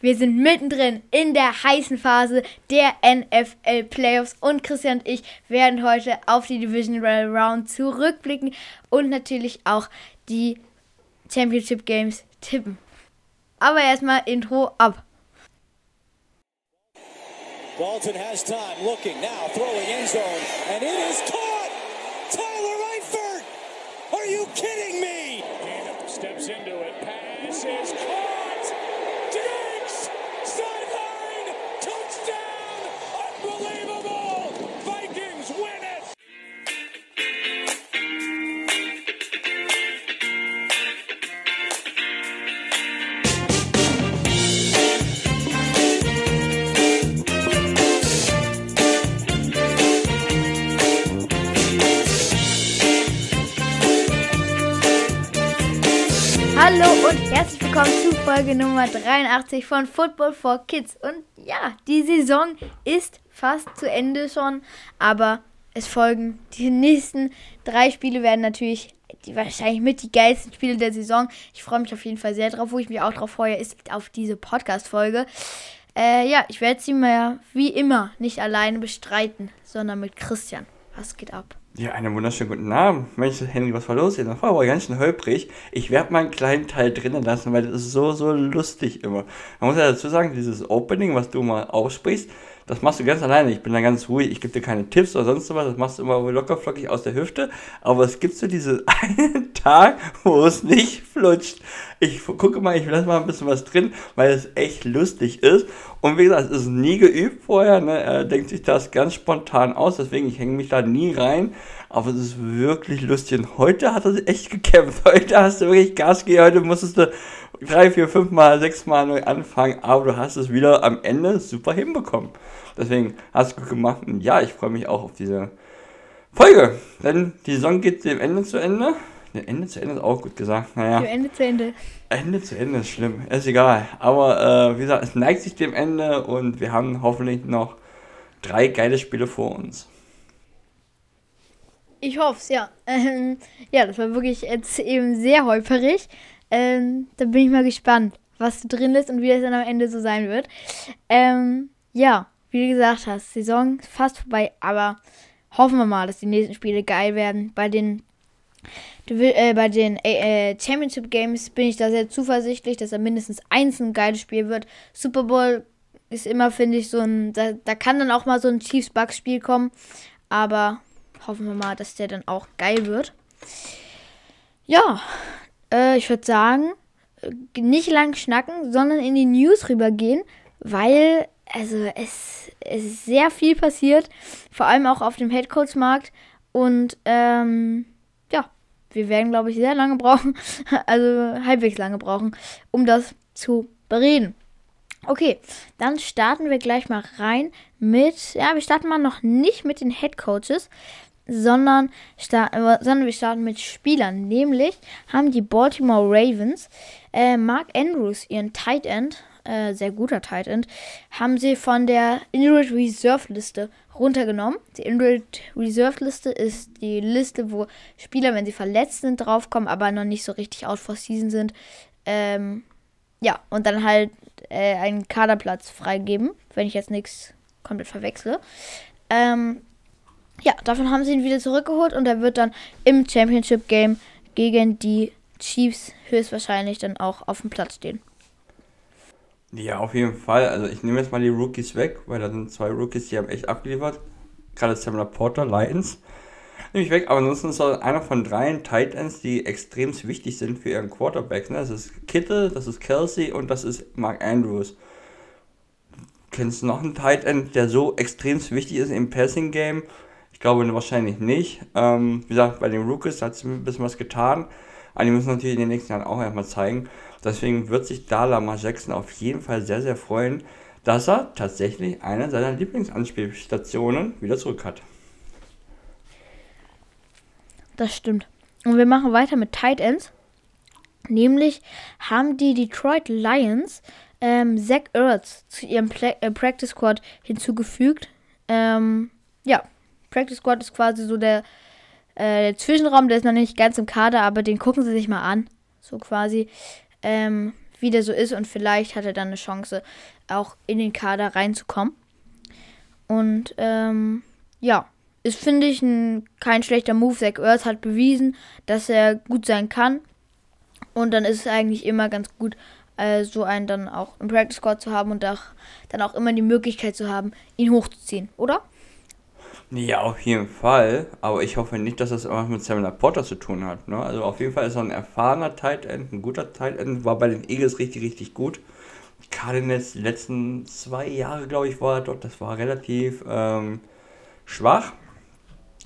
Wir sind mittendrin in der heißen Phase der NFL Playoffs und Christian und ich werden heute auf die Divisional Round zurückblicken und natürlich auch die Championship Games tippen. Aber erstmal Intro ab. Dalton has time, looking now, throwing end zone, and it is caught! Tyler Eifert! Are you kidding me? steps into it, pass Hallo und herzlich willkommen zu Folge Nummer 83 von Football for Kids. Und ja, die Saison ist fast zu Ende schon, aber es folgen die nächsten drei Spiele werden natürlich die wahrscheinlich mit die geilsten Spiele der Saison. Ich freue mich auf jeden Fall sehr drauf. Wo ich mich auch drauf freue, ist auf diese Podcast-Folge. Äh, ja, ich werde sie mir wie immer nicht alleine bestreiten, sondern mit Christian. Was geht ab? Ja, einen wunderschönen guten Abend. Mensch, Henry, was war los hier? Das war aber ganz schön holprig. Ich werde mal einen kleinen Teil drinnen lassen, weil das ist so, so lustig immer. Man muss ja dazu sagen, dieses Opening, was du mal aussprichst, das machst du ganz alleine. Ich bin da ganz ruhig. Ich gebe dir keine Tipps oder sonst was. Das machst du immer locker flockig aus der Hüfte. Aber es gibt so diesen einen Tag, wo es nicht flutscht. Ich gucke mal, ich lasse mal ein bisschen was drin, weil es echt lustig ist. Und wie gesagt, es ist nie geübt vorher. Ne? Er denkt sich das ganz spontan aus. Deswegen, ich hänge mich da nie rein. Aber es ist wirklich lustig. Und heute hat er sich echt gekämpft. Heute hast du wirklich Gas gegeben. Heute musstest du drei, vier, fünf Mal, sechs Mal neu anfangen. Aber du hast es wieder am Ende super hinbekommen. Deswegen hast du gut gemacht. Und ja, ich freue mich auch auf diese Folge. Denn die Saison geht dem Ende zu Ende. Ne, Ende zu Ende ist auch gut gesagt. Naja. Ende zu Ende. Ende zu Ende ist schlimm. Ist egal. Aber äh, wie gesagt, es neigt sich dem Ende und wir haben hoffentlich noch drei geile Spiele vor uns. Ich hoffe es, ja. Ähm, ja, das war wirklich jetzt eben sehr holperig. Ähm, da bin ich mal gespannt, was drin ist und wie es dann am Ende so sein wird. Ähm, ja, wie du gesagt hast, Saison fast vorbei, aber hoffen wir mal, dass die nächsten Spiele geil werden. Bei den, äh, bei den äh, Championship Games bin ich da sehr zuversichtlich, dass da mindestens eins ein geiles Spiel wird. Super Bowl ist immer, finde ich, so ein, da, da kann dann auch mal so ein Chiefs-Bucks-Spiel kommen, aber hoffen wir mal, dass der dann auch geil wird. Ja, äh, ich würde sagen, äh, nicht lang schnacken, sondern in die News rübergehen, weil also es, es ist sehr viel passiert, vor allem auch auf dem Headcoach-Markt. Und ähm, ja, wir werden, glaube ich, sehr lange brauchen, also halbwegs lange brauchen, um das zu bereden. Okay, dann starten wir gleich mal rein mit, ja, wir starten mal noch nicht mit den Headcoaches, sondern, sondern wir starten mit Spielern. Nämlich haben die Baltimore Ravens äh, Mark Andrews, ihren Tight End, äh, sehr guter Tight End, haben sie von der Injured Reserve Liste runtergenommen. Die Injured Reserve Liste ist die Liste, wo Spieler, wenn sie verletzt sind, draufkommen, aber noch nicht so richtig out for season sind. Ähm, ja, und dann halt äh, einen Kaderplatz freigeben, wenn ich jetzt nichts komplett verwechsle. Ähm, ja, davon haben sie ihn wieder zurückgeholt und er wird dann im Championship Game gegen die Chiefs höchstwahrscheinlich dann auch auf dem Platz stehen. Ja, auf jeden Fall. Also ich nehme jetzt mal die Rookies weg, weil da sind zwei Rookies, die haben echt abgeliefert. Gerade Sam Porter, Lions. Nehme ich weg, aber ansonsten ist er einer von drei Tight Ends, die extrem wichtig sind für ihren Quarterback. Ne? Das ist Kittle, das ist Kelsey und das ist Mark Andrews. Kennst du noch einen Tight End, der so extrem wichtig ist im Passing Game? Ich glaube wahrscheinlich nicht. Ähm, wie gesagt, bei den Rookies hat es ein bisschen was getan. Aber die müssen natürlich in den nächsten Jahren auch erstmal zeigen. Deswegen wird sich da Lamar Jackson auf jeden Fall sehr, sehr freuen, dass er tatsächlich eine seiner Lieblingsanspielstationen wieder zurück hat. Das stimmt. Und wir machen weiter mit Tight Ends. Nämlich haben die Detroit Lions ähm, Zach Ertz zu ihrem Pla äh, Practice Squad hinzugefügt. Ähm, ja, Practice Squad ist quasi so der, äh, der Zwischenraum, der ist noch nicht ganz im Kader, aber den gucken sie sich mal an. So quasi. Ähm, wie der so ist und vielleicht hat er dann eine Chance, auch in den Kader reinzukommen. Und ähm, ja, ist, finde ich, ein, kein schlechter Move. Zach Ertz hat bewiesen, dass er gut sein kann. Und dann ist es eigentlich immer ganz gut, äh, so einen dann auch im Practice Squad zu haben und auch, dann auch immer die Möglichkeit zu haben, ihn hochzuziehen, oder? Ja, auf jeden Fall. Aber ich hoffe nicht, dass das irgendwas mit Samuel Porter zu tun hat. Ne? Also auf jeden Fall ist er ein erfahrener Tight End, ein guter Tight End. War bei den Eagles richtig, richtig gut. Cardinals die letzten zwei Jahre, glaube ich, war er dort. Das war relativ ähm, schwach.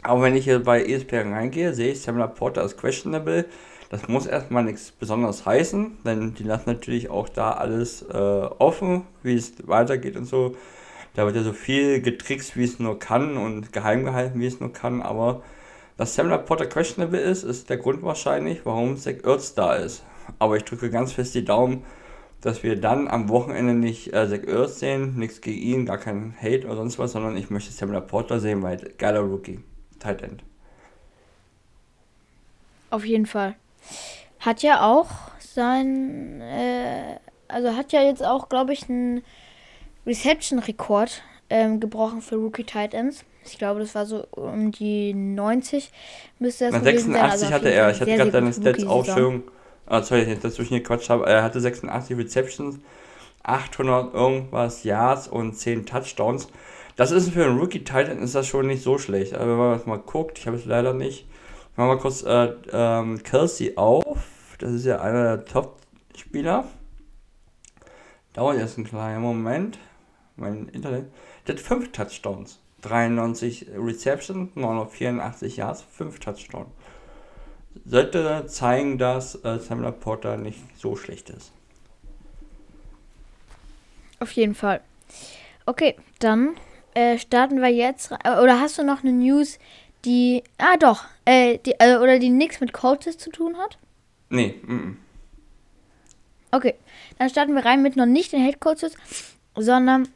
Aber wenn ich hier bei ESPN reingehe, sehe ich Samuel Porter als questionable. Das muss erstmal nichts Besonderes heißen, denn die lassen natürlich auch da alles äh, offen, wie es weitergeht und so. Da wird ja so viel getrickst, wie es nur kann und geheim gehalten, wie es nur kann. Aber dass Samuel Potter questionable ist, ist der Grund wahrscheinlich, warum Zach Ertz da ist. Aber ich drücke ganz fest die Daumen, dass wir dann am Wochenende nicht äh, Zach Ertz sehen. Nichts gegen ihn, gar kein Hate oder sonst was, sondern ich möchte Samuel Porter sehen, weil geiler Rookie. Tight End. Auf jeden Fall. Hat ja auch sein, äh, also hat ja jetzt auch, glaube ich, einen Reception-Rekord ähm, gebrochen für Rookie Tight Ends. Ich glaube, das war so um die 90 müsste das Na, 86 sein. Also hatte er. Ich hatte gerade deine Stats auch schon. Ah, sorry, ich dazwischen gequatscht habe. Er hatte 86 Receptions, 800 irgendwas Yards und 10 Touchdowns. Das ist für einen Rookie Titan ist das schon nicht so schlecht. Aber wenn man das mal guckt, ich habe es leider nicht. Machen wir mal kurz äh, ähm, Kelsey auf. Das ist ja einer der Top-Spieler. Dauert jetzt einen kleinen Moment. Mein Internet. Der hat 5 Touchdowns. 93 Reception, 984 Yards, 5 Touchdowns. Sollte zeigen, dass äh, Samuel Porter nicht so schlecht ist. Auf jeden Fall. Okay, dann äh, starten wir jetzt. Oder hast du noch eine News, die. Ah, doch. Äh, die, äh, oder die nichts mit Coaches zu tun hat? Nee. Mm -mm. Okay, dann starten wir rein mit noch nicht den Head Coaches, sondern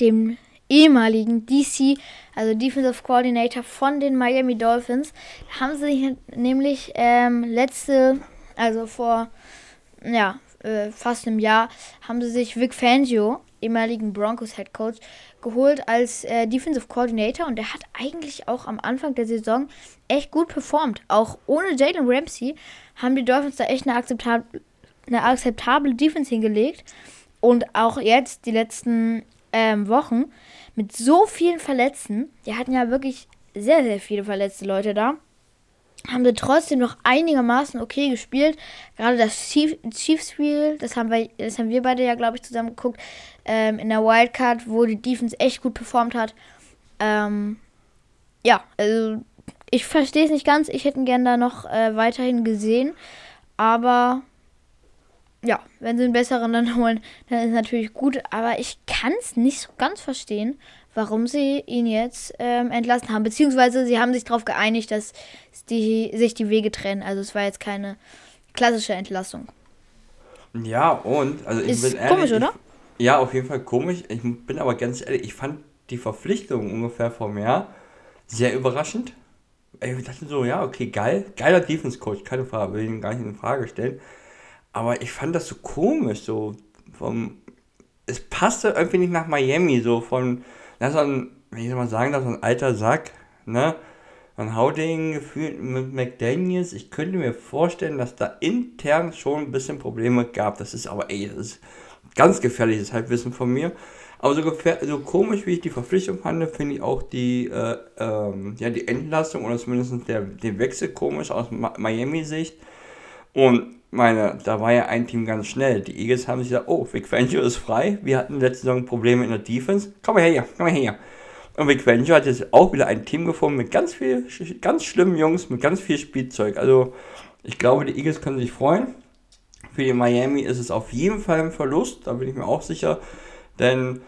dem ehemaligen DC, also Defensive Coordinator von den Miami Dolphins. Da haben sie nämlich ähm, letzte, also vor ja, äh, fast einem Jahr, haben sie sich Vic Fangio, ehemaligen Broncos Head Coach, geholt als äh, Defensive Coordinator und der hat eigentlich auch am Anfang der Saison echt gut performt. Auch ohne Jalen Ramsey haben die Dolphins da echt eine, akzeptab eine akzeptable Defense hingelegt. Und auch jetzt, die letzten ähm, Wochen, mit so vielen Verletzten, die hatten ja wirklich sehr, sehr viele verletzte Leute da, haben sie trotzdem noch einigermaßen okay gespielt. Gerade das Chiefs Spiel, das haben wir, das haben wir beide ja, glaube ich, zusammen geguckt, ähm, in der Wildcard, wo die Defense echt gut performt hat. Ähm, ja, also ich verstehe es nicht ganz. Ich hätte ihn gerne da noch äh, weiterhin gesehen. Aber ja, wenn sie einen besseren dann holen, dann ist es natürlich gut. Aber ich kann es nicht so ganz verstehen, warum sie ihn jetzt ähm, entlassen haben. Beziehungsweise sie haben sich darauf geeinigt, dass die, sich die Wege trennen. Also es war jetzt keine klassische Entlassung. Ja, und also ich ist bin ehrlich, komisch, oder? Ich, ja, auf jeden Fall komisch. Ich bin aber ganz ehrlich, ich fand die Verpflichtung ungefähr vor Jahr sehr überraschend. Ich dachte so, ja, okay, geil, geiler Defense Coach, keine Frage, will ich ihn gar nicht in Frage stellen. Aber ich fand das so komisch, so vom. Es passte irgendwie nicht nach Miami, so von. Das ist ein, wenn ich mal sagen darf, so ein alter Sack, ne? Ein Hauding gefühlt mit McDaniels. Ich könnte mir vorstellen, dass da intern schon ein bisschen Probleme gab. Das ist aber, ey, das ist ganz gefährliches Halbwissen von mir. Aber so, so komisch, wie ich die Verpflichtung fand, finde ich auch die, äh, ähm, ja, die Entlassung oder zumindest der, den Wechsel komisch aus Miami-Sicht. Und meine, da war ja ein Team ganz schnell. Die Eagles haben sich gesagt, oh, Vic Fangio ist frei. Wir hatten letzte Saison Probleme in der Defense. Komm mal her, komm mal her. Und Vic Fangio hat jetzt auch wieder ein Team gefunden mit ganz viel, ganz schlimmen Jungs, mit ganz viel Spielzeug. Also, ich glaube, die Eagles können sich freuen. Für die Miami ist es auf jeden Fall ein Verlust, da bin ich mir auch sicher. Denn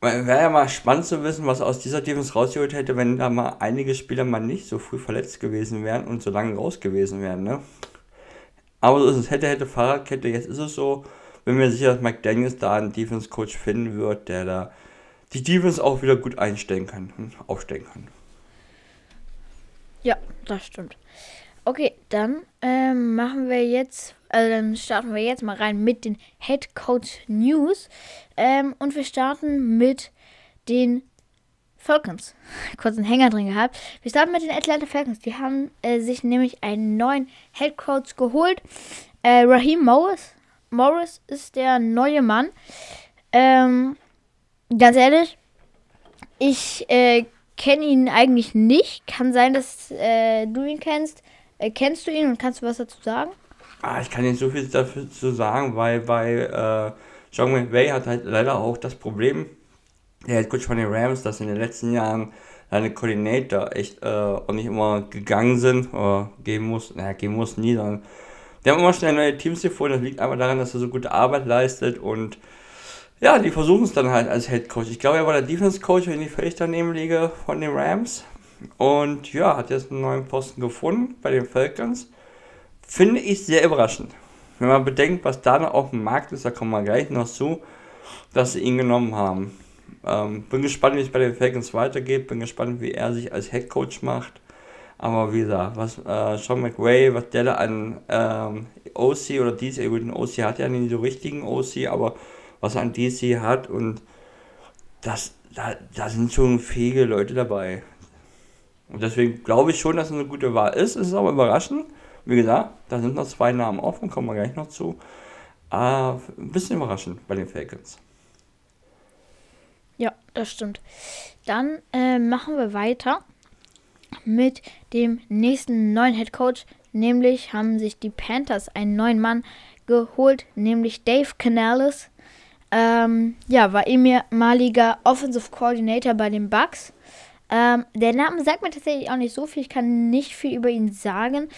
wäre ja mal spannend zu wissen, was aus dieser Defense rausgeholt hätte, wenn da mal einige Spieler mal nicht so früh verletzt gewesen wären und so lange raus gewesen wären. Ne? Aber so ist es. Hätte, hätte, Fahrradkette. Jetzt ist es so. Bin mir sicher, dass Mike Daniels da einen Defense-Coach finden wird, der da die Defense auch wieder gut einstellen kann und aufstellen kann. Ja, das stimmt. Okay, dann ähm, machen wir jetzt, also dann starten wir jetzt mal rein mit den Head Coach News. Ähm, und wir starten mit den Falcons. Kurz Hänger drin gehabt. Wir starten mit den Atlanta Falcons. Die haben äh, sich nämlich einen neuen Head geholt. Äh, Raheem Morris. Morris ist der neue Mann. Ähm, ganz ehrlich, ich äh, kenne ihn eigentlich nicht. Kann sein, dass äh, du ihn kennst. Äh, kennst du ihn und kannst du was dazu sagen? Ah, ich kann nicht so viel dazu sagen, weil bei äh, John McVay hat halt leider auch das Problem, der Head Coach von den Rams, dass in den letzten Jahren seine Koordinator echt äh, auch nicht immer gegangen sind oder gehen muss, naja, gehen muss nie, sondern die haben immer schnell neue Teams gefunden. Das liegt einfach daran, dass er so gute Arbeit leistet und ja, die versuchen es dann halt als Head Coach. Ich glaube, er war der Defense Coach, wenn ich völlig daneben liege, von den Rams. Und ja, hat jetzt einen neuen Posten gefunden bei den Falcons. Finde ich sehr überraschend. Wenn man bedenkt, was da noch auf dem Markt ist, da kommen wir gleich noch zu, dass sie ihn genommen haben. Ähm, bin gespannt, wie es bei den Falcons weitergeht. Bin gespannt, wie er sich als Head Coach macht. Aber wie gesagt, was äh, Sean McWay, was der da an ähm, OC oder DC, gut, den OC hat ja nicht so richtigen OC, aber was er an DC hat und das, da, da sind schon fähige Leute dabei. Und deswegen glaube ich schon, dass es eine gute Wahl ist. Es ist aber überraschend. Wie gesagt, da sind noch zwei Namen offen, kommen wir gleich noch zu. Äh, ein bisschen überraschend bei den Falcons. Das stimmt. Dann äh, machen wir weiter mit dem nächsten neuen Head Coach. Nämlich haben sich die Panthers einen neuen Mann geholt, nämlich Dave Canales. Ähm, ja, war ehemaliger Offensive Coordinator bei den Bucks. Ähm, der Name sagt mir tatsächlich auch nicht so viel. Ich kann nicht viel über ihn sagen.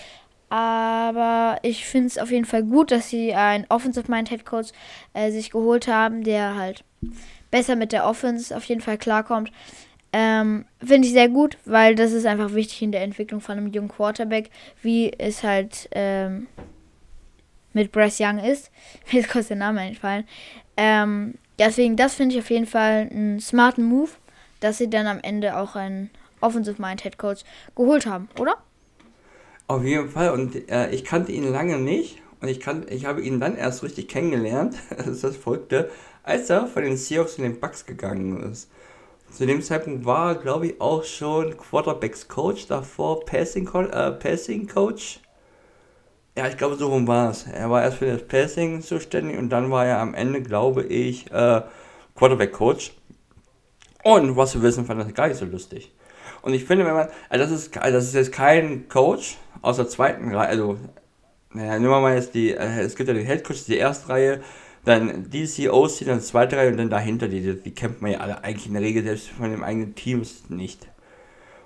Aber ich finde es auf jeden Fall gut, dass sie einen Offensive Mind Head Coach äh, sich geholt haben, der halt besser mit der Offense auf jeden Fall klarkommt. Ähm, Finde ich sehr gut, weil das ist einfach wichtig in der Entwicklung von einem jungen Quarterback, wie es halt ähm, mit Bryce Young ist. Mir ist kurz der Name einfallen. Ähm, deswegen, das finde ich auf jeden Fall einen smarten Move, dass sie dann am Ende auch einen Offensive Mind Head Coach geholt haben, oder? Auf jeden Fall. Und äh, ich kannte ihn lange nicht. Und ich, kann, ich habe ihn dann erst richtig kennengelernt. Ist das Verrückte als er von den Seahawks in den Bucks gegangen ist. Zu dem Zeitpunkt war er, glaube ich, auch schon Quarterbacks Coach, davor Passing, äh, Passing Coach. Ja, ich glaube, so rum war es. Er war erst für das Passing zuständig und dann war er am Ende, glaube ich, äh, Quarterback Coach. Und was wir wissen, fand das gar nicht so lustig. Und ich finde, wenn man, also das ist, das ist jetzt kein Coach aus der zweiten Reihe, also, naja, nehmen wir mal jetzt die, äh, es gibt ja den Head Coach, die erste Reihe, dann DC, OC, dann zweite Reihe und dann dahinter, die, die kennt man ja alle eigentlich in der Regel selbst von dem eigenen Team nicht.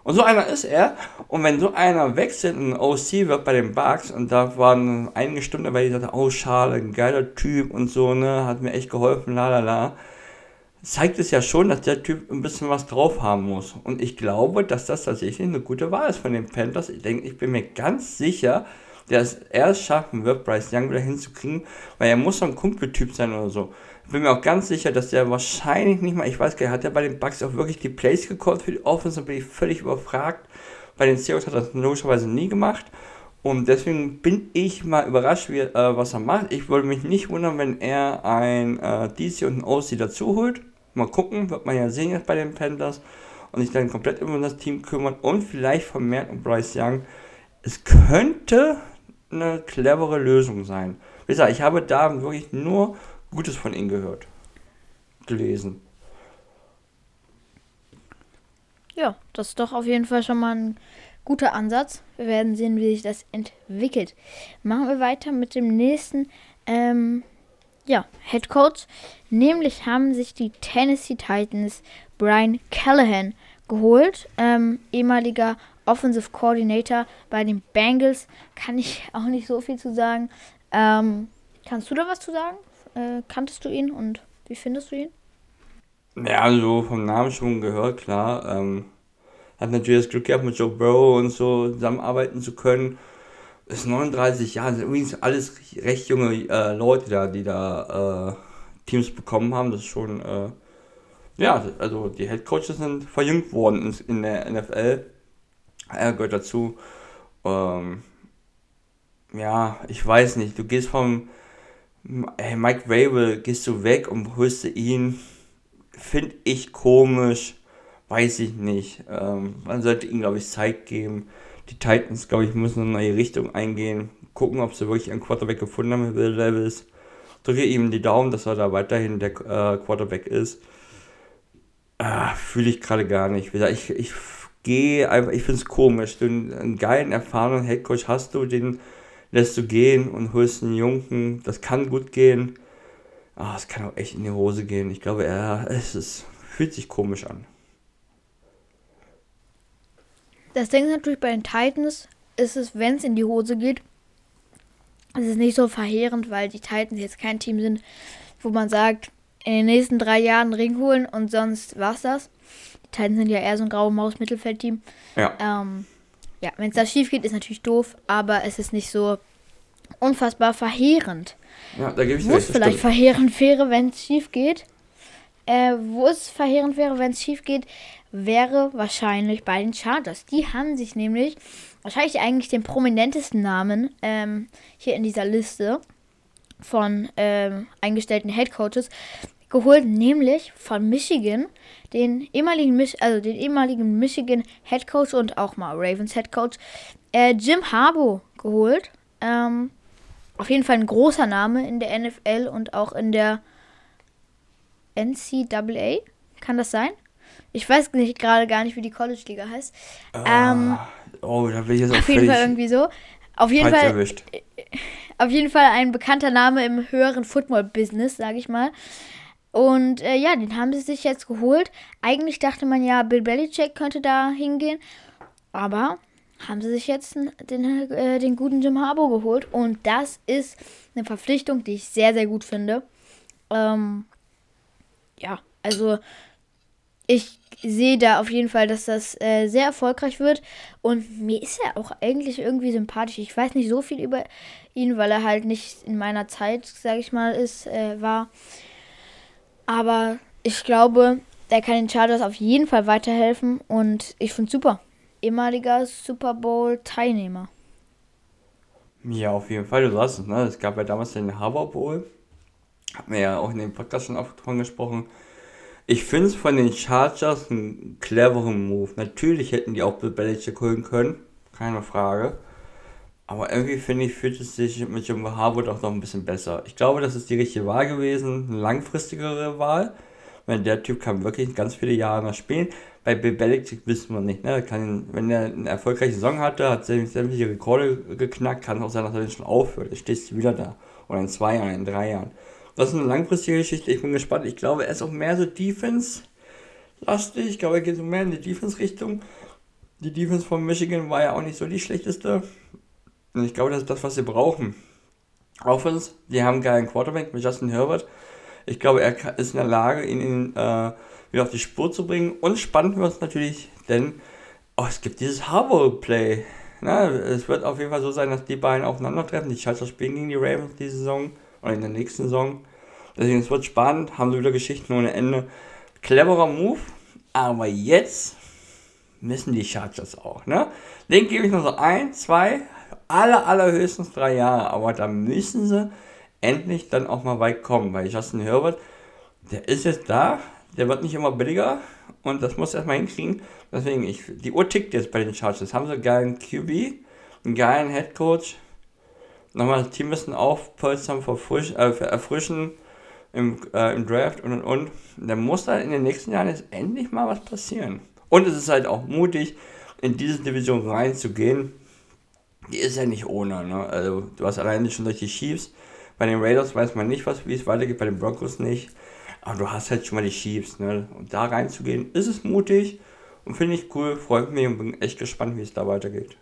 Und so einer ist er. Und wenn so einer wechselt, ein OC wird bei den Bugs, und da waren einige Stunden dabei, die sagten, oh schade, ein geiler Typ und so, ne, hat mir echt geholfen, la la la, zeigt es ja schon, dass der Typ ein bisschen was drauf haben muss. Und ich glaube, dass das tatsächlich eine gute Wahl ist von den Panthers. Ich denke, ich bin mir ganz sicher, der es erst schaffen wird, Bryce Young wieder hinzukriegen, weil er muss so ein Kumpeltyp sein oder so. Ich bin mir auch ganz sicher, dass der wahrscheinlich nicht mal, ich weiß gar nicht, hat er bei den Bucks auch wirklich die Plays gecallt für die Offense bin ich völlig überfragt. Bei den Seahawks hat er das logischerweise nie gemacht. Und deswegen bin ich mal überrascht, wie, äh, was er macht. Ich würde mich nicht wundern, wenn er ein äh, DC und ein OC dazu holt. Mal gucken, wird man ja sehen jetzt bei den Panthers. Und sich dann komplett um das Team kümmern und vielleicht vermehrt um Bryce Young. Es könnte eine clevere Lösung sein. Wie gesagt, ich habe da wirklich nur Gutes von ihm gehört. Gelesen. Ja, das ist doch auf jeden Fall schon mal ein guter Ansatz. Wir werden sehen, wie sich das entwickelt. Machen wir weiter mit dem nächsten ähm, ja, Head Coach. Nämlich haben sich die Tennessee Titans Brian Callahan geholt. Ähm, ehemaliger Offensive Coordinator bei den Bengals. Kann ich auch nicht so viel zu sagen. Ähm, kannst du da was zu sagen? Äh, kanntest du ihn und wie findest du ihn? Ja, also vom Namen schon gehört, klar. Ähm, hat natürlich das Glück gehabt, mit Joe Burrow und so zusammenarbeiten zu können. Ist 39 Jahre, sind übrigens alles recht junge äh, Leute da, die da äh, Teams bekommen haben. Das ist schon, äh, ja, also die Head Coaches sind verjüngt worden in, in der NFL. Er gehört dazu. Ähm, ja, ich weiß nicht, du gehst vom hey, Mike Rabel, gehst du weg und holst ihn, finde ich komisch, weiß ich nicht. Ähm, man sollte ihm, glaube ich, Zeit geben. Die Titans, glaube ich, müssen eine neue Richtung eingehen, gucken, ob sie wirklich einen Quarterback gefunden haben mit Will Levels. Drücke ihm die Daumen, dass er da weiterhin der äh, Quarterback ist. Ah, Fühle ich gerade gar nicht. Ich, ich gehe einfach, ich finde es komisch. Du einen geilen, erfahrenen Headcoach hast du, den lässt du gehen und holst einen Jungen. Das kann gut gehen. Ah, es kann auch echt in die Hose gehen. Ich glaube, ja, es ist, fühlt sich komisch an. Das Ding ist natürlich bei den Titans, ist es, wenn es in die Hose geht, ist es nicht so verheerend, weil die Titans jetzt kein Team sind, wo man sagt, in den nächsten drei Jahren Ring holen und sonst war's das. Titans sind ja eher so ein graue Maus-Mittelfeldteam. Ja. Ähm, ja, wenn es da schief geht, ist natürlich doof, aber es ist nicht so unfassbar verheerend. Ja, da gebe ich Wo es vielleicht verheerend wäre, wenn es schief geht, äh, wo es verheerend wäre, wenn es schief geht, wäre wahrscheinlich bei den Chargers. Die haben sich nämlich wahrscheinlich eigentlich den prominentesten Namen ähm, hier in dieser Liste von ähm, eingestellten Head Coaches geholt, nämlich von Michigan, den ehemaligen, Mich also den ehemaligen Michigan Head Coach und auch mal Ravens Head Coach, äh, Jim Harbaugh geholt. Ähm, auf jeden Fall ein großer Name in der NFL und auch in der NCAA. Kann das sein? Ich weiß nicht gerade gar nicht, wie die College-Liga heißt. Ah, ähm, oh, da will ich jetzt Auf jeden Fall irgendwie so. Auf jeden Fall. Erwischt. Auf jeden Fall ein bekannter Name im höheren Football-Business, sage ich mal. Und äh, ja, den haben sie sich jetzt geholt. Eigentlich dachte man ja, Bill Belichick könnte da hingehen. Aber haben sie sich jetzt den, äh, den guten Jim Harbour geholt. Und das ist eine Verpflichtung, die ich sehr, sehr gut finde. Ähm, ja, also ich sehe da auf jeden Fall, dass das äh, sehr erfolgreich wird. Und mir ist er auch eigentlich irgendwie sympathisch. Ich weiß nicht so viel über ihn, weil er halt nicht in meiner Zeit, sage ich mal, ist, äh, war. Aber ich glaube, der kann den Chargers auf jeden Fall weiterhelfen und ich finde super. Ehemaliger Super Bowl-Teilnehmer. Ja, auf jeden Fall, du sagst es, ne? Es gab ja damals den Harbour Bowl. Hat mir ja auch in dem Podcast schon oft davon gesprochen. Ich finde es von den Chargers einen cleveren Move. Natürlich hätten die auch Bill Belichick holen können, keine Frage. Aber irgendwie finde ich, fühlt es sich mit Jim Harwood auch noch ein bisschen besser. Ich glaube, das ist die richtige Wahl gewesen, eine langfristigere Wahl. Weil der Typ kann wirklich ganz viele Jahre noch spielen. Bei Bill Belichick wissen wir nicht. Ne? Kann, wenn er eine erfolgreiche Saison hatte, hat sämtliche Rekorde geknackt, kann auch sein, dass er schon aufhört. Stehst du wieder da. Oder in zwei Jahren, in drei Jahren. Das ist eine langfristige Geschichte. Ich bin gespannt. Ich glaube, er ist auch mehr so Defense-lastig. Ich glaube, er geht so mehr in die Defense-Richtung. Die Defense von Michigan war ja auch nicht so die schlechteste. Und ich glaube, das ist das, was sie brauchen. Offense, die haben geilen Quarterback mit Justin Herbert. Ich glaube, er ist in der Lage, ihn äh, wieder auf die Spur zu bringen. Und spannend wird es natürlich, denn oh, es gibt dieses Harbour-Play. es wird auf jeden Fall so sein, dass die beiden aufeinandertreffen. Die Chargers spielen gegen die Ravens diese Saison oder in der nächsten Saison. Deswegen, es wird spannend, haben sie wieder Geschichten ohne Ende. Cleverer Move, aber jetzt müssen die Chargers auch, ne? Den gebe ich noch so ein, zwei, aller, allerhöchstens drei Jahre, aber da müssen sie endlich dann auch mal weit kommen, weil Justin Herbert, der ist jetzt da, der wird nicht immer billiger und das muss erstmal hinkriegen. Deswegen, ich, die Uhr tickt jetzt bei den Chargers. Haben sie einen geilen QB, einen geilen Head Coach, nochmal das Team müssen aufpolstern, äh, erfrischen im, äh, im Draft und und und. Da muss da in den nächsten Jahren jetzt endlich mal was passieren. Und es ist halt auch mutig, in diese Division reinzugehen die ist ja nicht ohne. Ne? Also du hast alleine schon durch die Chiefs. Bei den Raiders weiß man nicht, wie es weitergeht, bei den Broncos nicht. Aber du hast halt schon mal die Chiefs. Ne? Und da reinzugehen, ist es mutig und finde ich cool, freut mich und bin echt gespannt, wie es da weitergeht.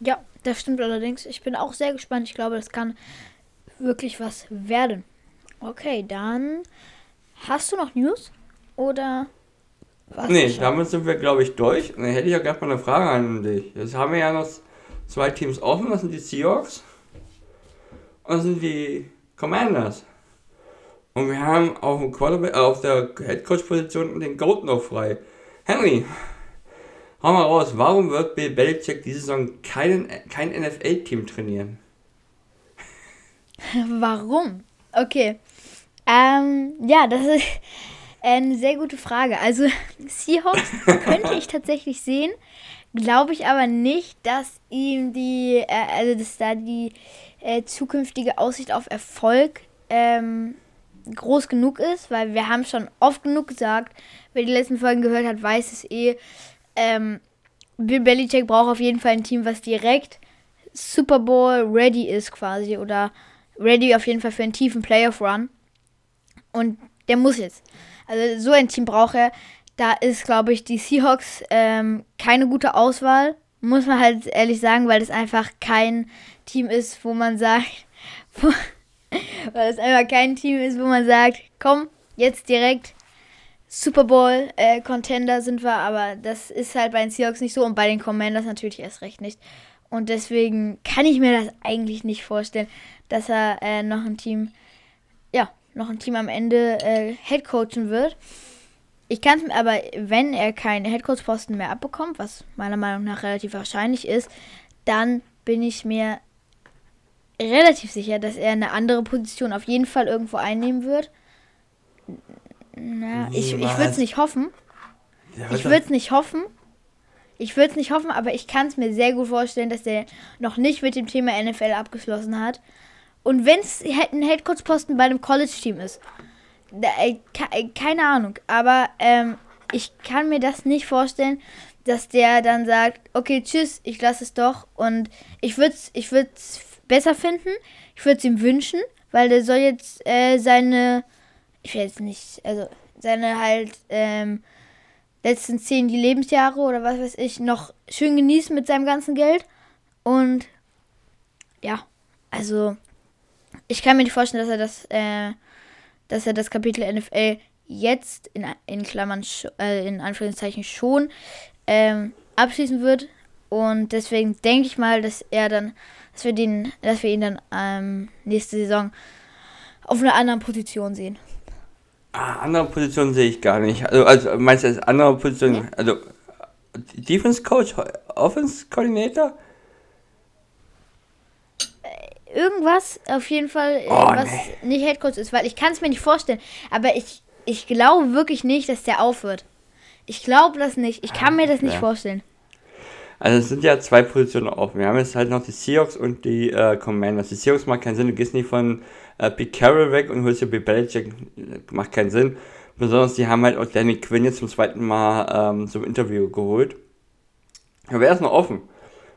Ja, das stimmt allerdings. Ich bin auch sehr gespannt. Ich glaube, das kann wirklich was werden. Okay, dann hast du noch News? Oder was nee, damit sind wir, glaube ich, durch. Und dann hätte ich auch gerade mal eine Frage an dich. Jetzt haben wir ja noch zwei Teams offen. Das sind die Seahawks und das sind die Commanders. Und wir haben auf, dem Quarterback, äh, auf der Headcoach-Position den Goat noch frei. Henry, Hau mal raus, warum wird Bill Belichick diese Saison keinen, kein NFL-Team trainieren? Warum? Okay. Ähm, ja, das ist eine sehr gute Frage. Also, Seahawks könnte ich tatsächlich sehen, glaube ich aber nicht, dass ihm die, äh, also dass da die äh, zukünftige Aussicht auf Erfolg ähm, groß genug ist, weil wir haben schon oft genug gesagt, wer die letzten Folgen gehört hat, weiß es eh. Ähm, Bill Belichick braucht auf jeden Fall ein Team, was direkt Super Bowl ready ist quasi oder ready auf jeden Fall für einen tiefen Playoff Run. Und der muss jetzt. Also so ein Team braucht er. Da ist, glaube ich, die Seahawks ähm, keine gute Auswahl. Muss man halt ehrlich sagen, weil es einfach kein Team ist, wo man sagt, wo, weil es einfach kein Team ist, wo man sagt, komm, jetzt direkt Super Bowl äh, Contender sind wir, aber das ist halt bei den Seahawks nicht so und bei den Commanders natürlich erst recht nicht. Und deswegen kann ich mir das eigentlich nicht vorstellen, dass er äh, noch ein Team, noch ein Team am Ende äh, Headcoachen wird. Ich kann es mir aber, wenn er keinen Headcoach-Posten mehr abbekommt, was meiner Meinung nach relativ wahrscheinlich ist, dann bin ich mir relativ sicher, dass er eine andere Position auf jeden Fall irgendwo einnehmen wird. Na, ich ich würde es nicht hoffen. Ich würde es nicht hoffen. Ich würde es nicht hoffen, aber ich kann es mir sehr gut vorstellen, dass der noch nicht mit dem Thema NFL abgeschlossen hat. Und wenn es ein Headcoach-Posten bei einem College-Team ist, äh, äh, keine Ahnung, aber ähm, ich kann mir das nicht vorstellen, dass der dann sagt, okay, tschüss, ich lasse es doch. Und ich würde es ich besser finden, ich würde es ihm wünschen, weil der soll jetzt äh, seine, ich will jetzt nicht, also seine halt ähm, letzten zehn die Lebensjahre oder was weiß ich, noch schön genießen mit seinem ganzen Geld. Und ja, also ich kann mir nicht vorstellen, dass er das, äh, dass er das Kapitel NFL jetzt in, in Klammern, äh, in Anführungszeichen schon ähm, abschließen wird. Und deswegen denke ich mal, dass er dann, dass wir den, dass wir ihn dann ähm, nächste Saison auf einer anderen Position sehen. Ah, andere Position sehe ich gar nicht. Also, also meinst du als andere Position? Ja. Also Defense Coach, Offense Coordinator? Irgendwas auf jeden Fall, äh, oh, was nee. nicht Headcoach ist, weil ich kann es mir nicht vorstellen. Aber ich, ich glaube wirklich nicht, dass der aufhört. Ich glaube das nicht. Ich kann mir das nicht ja. vorstellen. Also es sind ja zwei Positionen offen. Wir haben jetzt halt noch die Seahawks und die äh, Commanders. Die Seahawks macht keinen Sinn. Du gehst nicht von äh, Pete Carroll weg und holst dir Bill Belichick. Macht keinen Sinn. Besonders die haben halt auch Danny Quinn jetzt zum zweiten Mal ähm, zum Interview geholt. Aber er ist noch offen.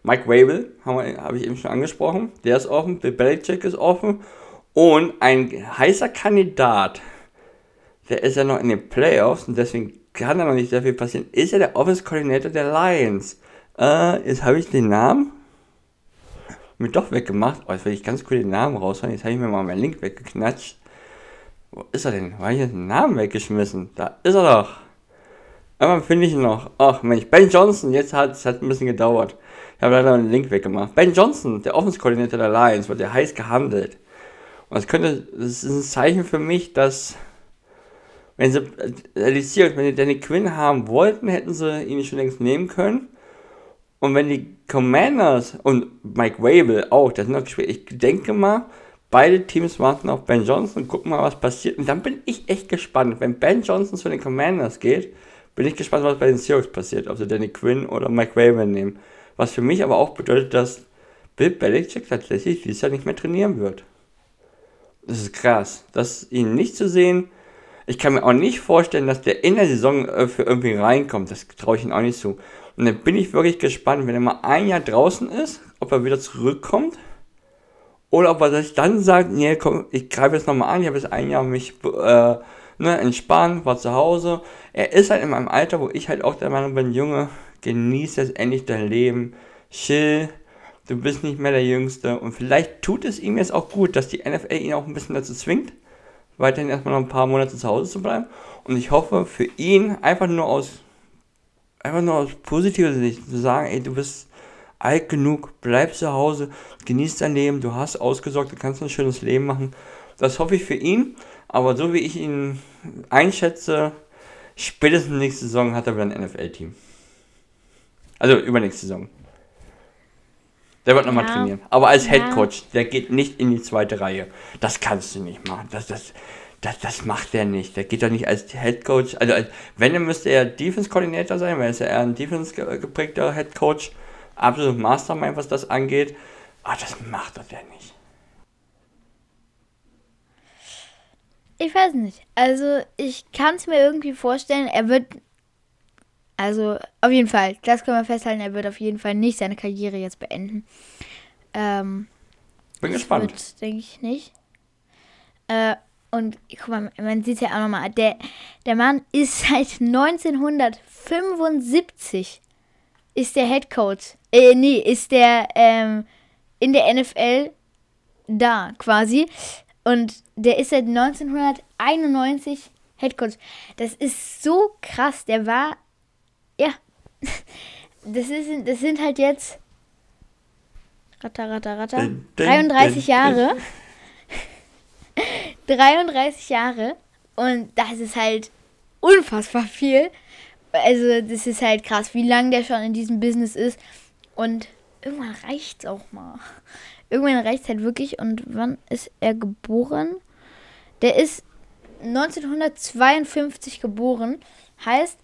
Mike Wable, habe hab ich eben schon angesprochen, der ist offen, Bill Belichick ist offen und ein heißer Kandidat, der ist ja noch in den Playoffs und deswegen kann da noch nicht sehr viel passieren, ist ja der Office Coordinator der Lions. Äh, jetzt habe ich den Namen mir doch weggemacht. Oh, jetzt will ich ganz cool den Namen raushauen. Jetzt habe ich mir mal meinen Link weggeknatscht. Wo ist er denn? Wo habe ich den Namen weggeschmissen? Da ist er doch. Aber finde ich ihn noch. Ach Mensch, Ben Johnson. Jetzt hat es hat ein bisschen gedauert. Ich habe leider einen Link weggemacht. Ben Johnson, der Offenskoordinator der Lions, wird ja heiß gehandelt. Und das könnte, das ist ein Zeichen für mich, dass, wenn sie, äh, Seahawks, wenn die Danny Quinn haben wollten, hätten sie ihn schon längst nehmen können. Und wenn die Commanders und Mike Wable auch, das sind noch gespielt, ich denke mal, beide Teams warten auf Ben Johnson und gucken mal, was passiert. Und dann bin ich echt gespannt. Wenn Ben Johnson zu den Commanders geht, bin ich gespannt, was bei den Seahawks passiert. Ob sie Danny Quinn oder Mike Wable nehmen. Was für mich aber auch bedeutet, dass Bill Belichick tatsächlich dieses Jahr nicht mehr trainieren wird. Das ist krass. Das ihn nicht zu sehen. Ich kann mir auch nicht vorstellen, dass der in der Saison äh, für irgendwie reinkommt. Das traue ich ihm auch nicht zu. Und dann bin ich wirklich gespannt, wenn er mal ein Jahr draußen ist, ob er wieder zurückkommt. Oder ob er sich dann sagt, nee, komm, ich greife jetzt nochmal an, ich habe jetzt ein Jahr mich äh, ne, entspannt, war zu Hause. Er ist halt in meinem Alter, wo ich halt auch der Meinung bin, Junge, genieß jetzt endlich dein Leben, chill, du bist nicht mehr der Jüngste. Und vielleicht tut es ihm jetzt auch gut, dass die NFL ihn auch ein bisschen dazu zwingt, weiterhin erstmal noch ein paar Monate zu Hause zu bleiben. Und ich hoffe für ihn einfach nur aus einfach nur aus positiver Sicht zu sagen, ey, du bist alt genug, bleib zu Hause, genieß dein Leben, du hast ausgesorgt, du kannst ein schönes Leben machen. Das hoffe ich für ihn, aber so wie ich ihn einschätze, spätestens nächste Saison hat er wieder ein NFL-Team. Also übernächste Saison. Der wird nochmal Ja. trainieren. Aber als Ja. Head Coach, der geht nicht in die zweite Reihe. Das kannst du nicht machen. Das, das, das, das macht der nicht. Der geht doch nicht als Head Coach. Also, als, wenn, dann müsste er Defense Coordinator sein, weil er ist ja eher ein Defense ge- geprägter Head Coach. Absolut Mastermind, was das angeht. Aber das macht doch der nicht. Ich weiß nicht. Also, ich kann es mir irgendwie vorstellen, er wird. Also, auf jeden Fall, das können wir festhalten, er wird auf jeden Fall nicht seine Karriere jetzt beenden. Ähm, Bin gespannt. denke ich nicht. Äh, und guck mal, man sieht ja auch nochmal, der, der Mann ist seit 1975 ist der Head Coach. Äh, nee, ist der ähm, in der NFL da quasi. Und der ist seit 1991 Head Coach. Das ist so krass. Der war, das, ist, das sind halt jetzt ratter, ratter, ratter, Dun, dun, 33 dun, Jahre. 33 Jahre. Und das ist halt unfassbar viel. Also, das ist halt krass, wie lange der schon in diesem Business ist. Und irgendwann reicht's auch mal. Irgendwann reicht's halt wirklich. Und wann ist er geboren? Der ist 1952 geboren. Heißt,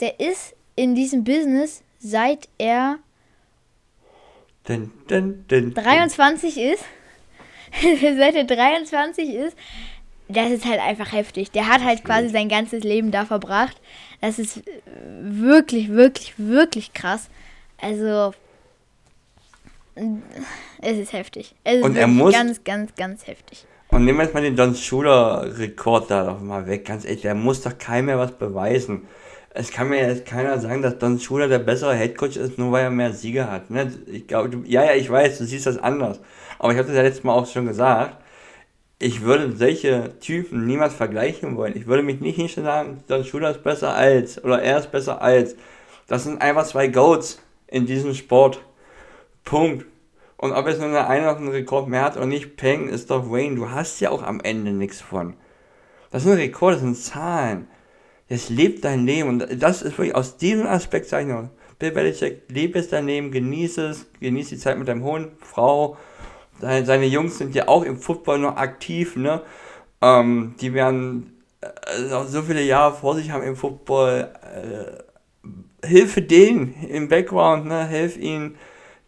der ist in diesem Business, seit er Dun, dun, dun, dun. 23 ist. seit er 23 ist. Das ist halt einfach heftig. Der hat halt quasi sein ganzes Leben da verbracht. Das ist äh, wirklich, wirklich, wirklich krass. Also, es ist heftig. Es ist Und er muss- ganz, ganz, ganz heftig. Und nehmen wir jetzt mal den Don Schuler-Rekord da mal weg. Ganz ehrlich, der muss doch keinem mehr was beweisen. Es kann mir jetzt keiner sagen, dass Don Schuler der bessere Headcoach ist, nur weil er mehr Siege hat. Ne? Ich glaube, ja, ja, ich weiß, du siehst das anders. Aber ich habe das ja letztes Mal auch schon gesagt. Ich würde solche Typen niemals vergleichen wollen. Ich würde mich nicht hinstellen sagen, Don Schuler ist besser als oder er ist besser als. Das sind einfach zwei Goats in diesem Sport. Punkt. Und ob jetzt nur der eine noch einen Rekord mehr hat oder nicht, Peng ist doch Wayne. Du hast ja auch am Ende nichts von. Das sind Rekorde, das sind Zahlen. Es lebt dein Leben. Und das ist wirklich aus diesem Aspekt, sage ich noch, Bill Belichick, lebe es dein Leben, genieße es, genieße die Zeit mit deinem Hund, Frau. Seine, seine Jungs sind ja auch im Football noch aktiv, ne? Ähm, die werden äh, so viele Jahre vor sich haben im Football. Äh, hilfe denen im Background, ne? Hilf ihnen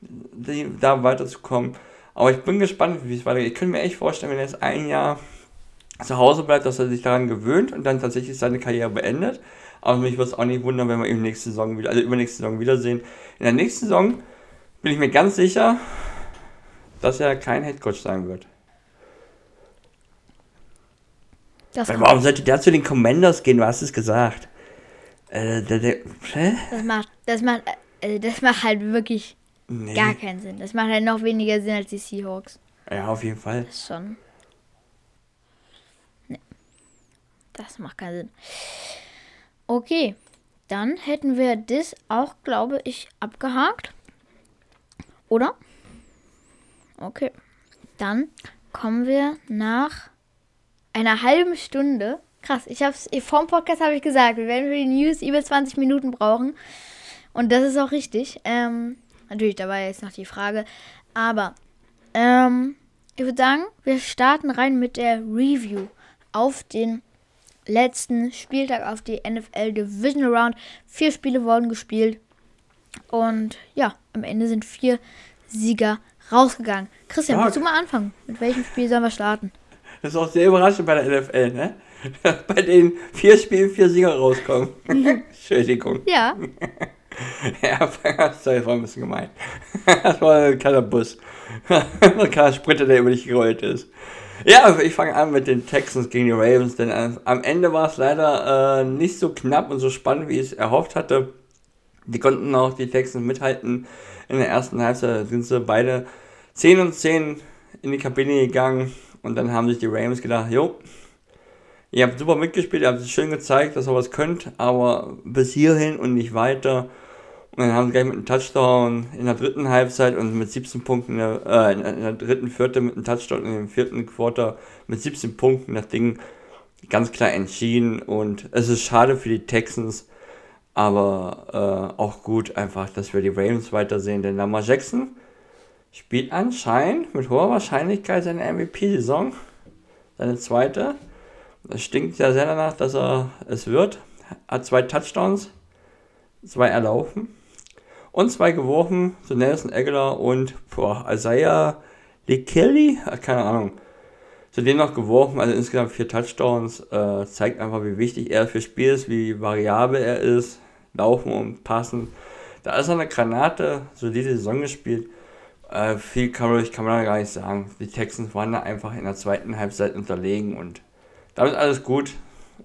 die, da weiterzukommen. Aber ich bin gespannt, wie es weitergeht. Ich könnte mir echt vorstellen, wenn jetzt ein Jahr zu Hause bleibt, dass er sich daran gewöhnt und dann tatsächlich seine Karriere beendet. Aber mich würde es auch nicht wundern, wenn wir ihn nächste Saison wieder, also übernächste Saison wiedersehen. In der nächsten Saison bin ich mir ganz sicher, dass er kein Headcoach sein wird. Das, Weil warum sollte der zu den Commanders gehen? Du hast es gesagt. Äh, der, der, hä? das macht, das macht, äh, das macht halt wirklich Nee. gar keinen Sinn. Das macht halt noch weniger Sinn als die Seahawks. Ja, auf jeden Fall. Das schon. Nee. Das macht keinen Sinn. Okay. Dann hätten wir das auch, glaube ich, abgehakt. Oder? Okay. Dann kommen wir nach einer halben Stunde. Krass, ich hab's, vom Podcast habe ich gesagt, wir werden für die News über 20 Minuten brauchen. Und das ist auch richtig. Ähm, natürlich, dabei jetzt noch die Frage. Aber ähm, ich würde sagen, wir starten rein mit der Review auf den letzten Spieltag, auf die NFL Division Round. Vier Spiele wurden gespielt. Und ja, am Ende sind vier Sieger rausgegangen. Christian, willst du mal anfangen? Mit welchem Spiel sollen wir starten? Das ist auch sehr überraschend bei der NFL, ne? bei den vier Spielen vier Sieger rauskommen. Entschuldigung. Ja, Ja, sorry, das war ein bisschen gemein. Das war ein kleiner Bus. ein kleiner Sprinter, der über dich gerollt ist. Ja, ich fange an mit den Texans gegen die Ravens, denn äh, am Ende war es leider äh, nicht so knapp und so spannend, wie ich es erhofft hatte. Die konnten auch die Texans mithalten. In der ersten Halbzeit sind sie beide 10 und 10 in die Kabine gegangen und dann haben sich die Ravens gedacht, jo, ihr habt super mitgespielt, ihr habt es schön gezeigt, dass ihr was könnt, aber bis hierhin und nicht weiter. Und dann haben sie gleich mit einem Touchdown in der dritten Halbzeit und mit 17 Punkten, in der, äh, in der- dritten Viertel mit einem Touchdown und im vierten Quarter mit 17 Punkten das Ding ganz klar entschieden. Und es ist schade für die Texans, Aber äh, auch gut einfach, dass wir die Ravens weitersehen. Denn Lamar Jackson spielt anscheinend mit hoher Wahrscheinlichkeit seine MVP-Saison. Seine zweite. Das stinkt ja sehr danach, dass er es wird. Hat zwei Touchdowns, zwei erlaufen und zwei geworfen. So Nelson Aguilar und boah, Isaiah Kelly, keine Ahnung. Zudem noch geworfen, also insgesamt vier Touchdowns. Äh, zeigt einfach, wie wichtig er für Spiel ist, wie variabel er ist. Laufen und passen. Da ist er eine Granate, so diese Saison gespielt. Äh, viel Coverage kann man da gar nicht sagen. Die Texans waren da einfach in der zweiten Halbzeit unterlegen und damit alles gut.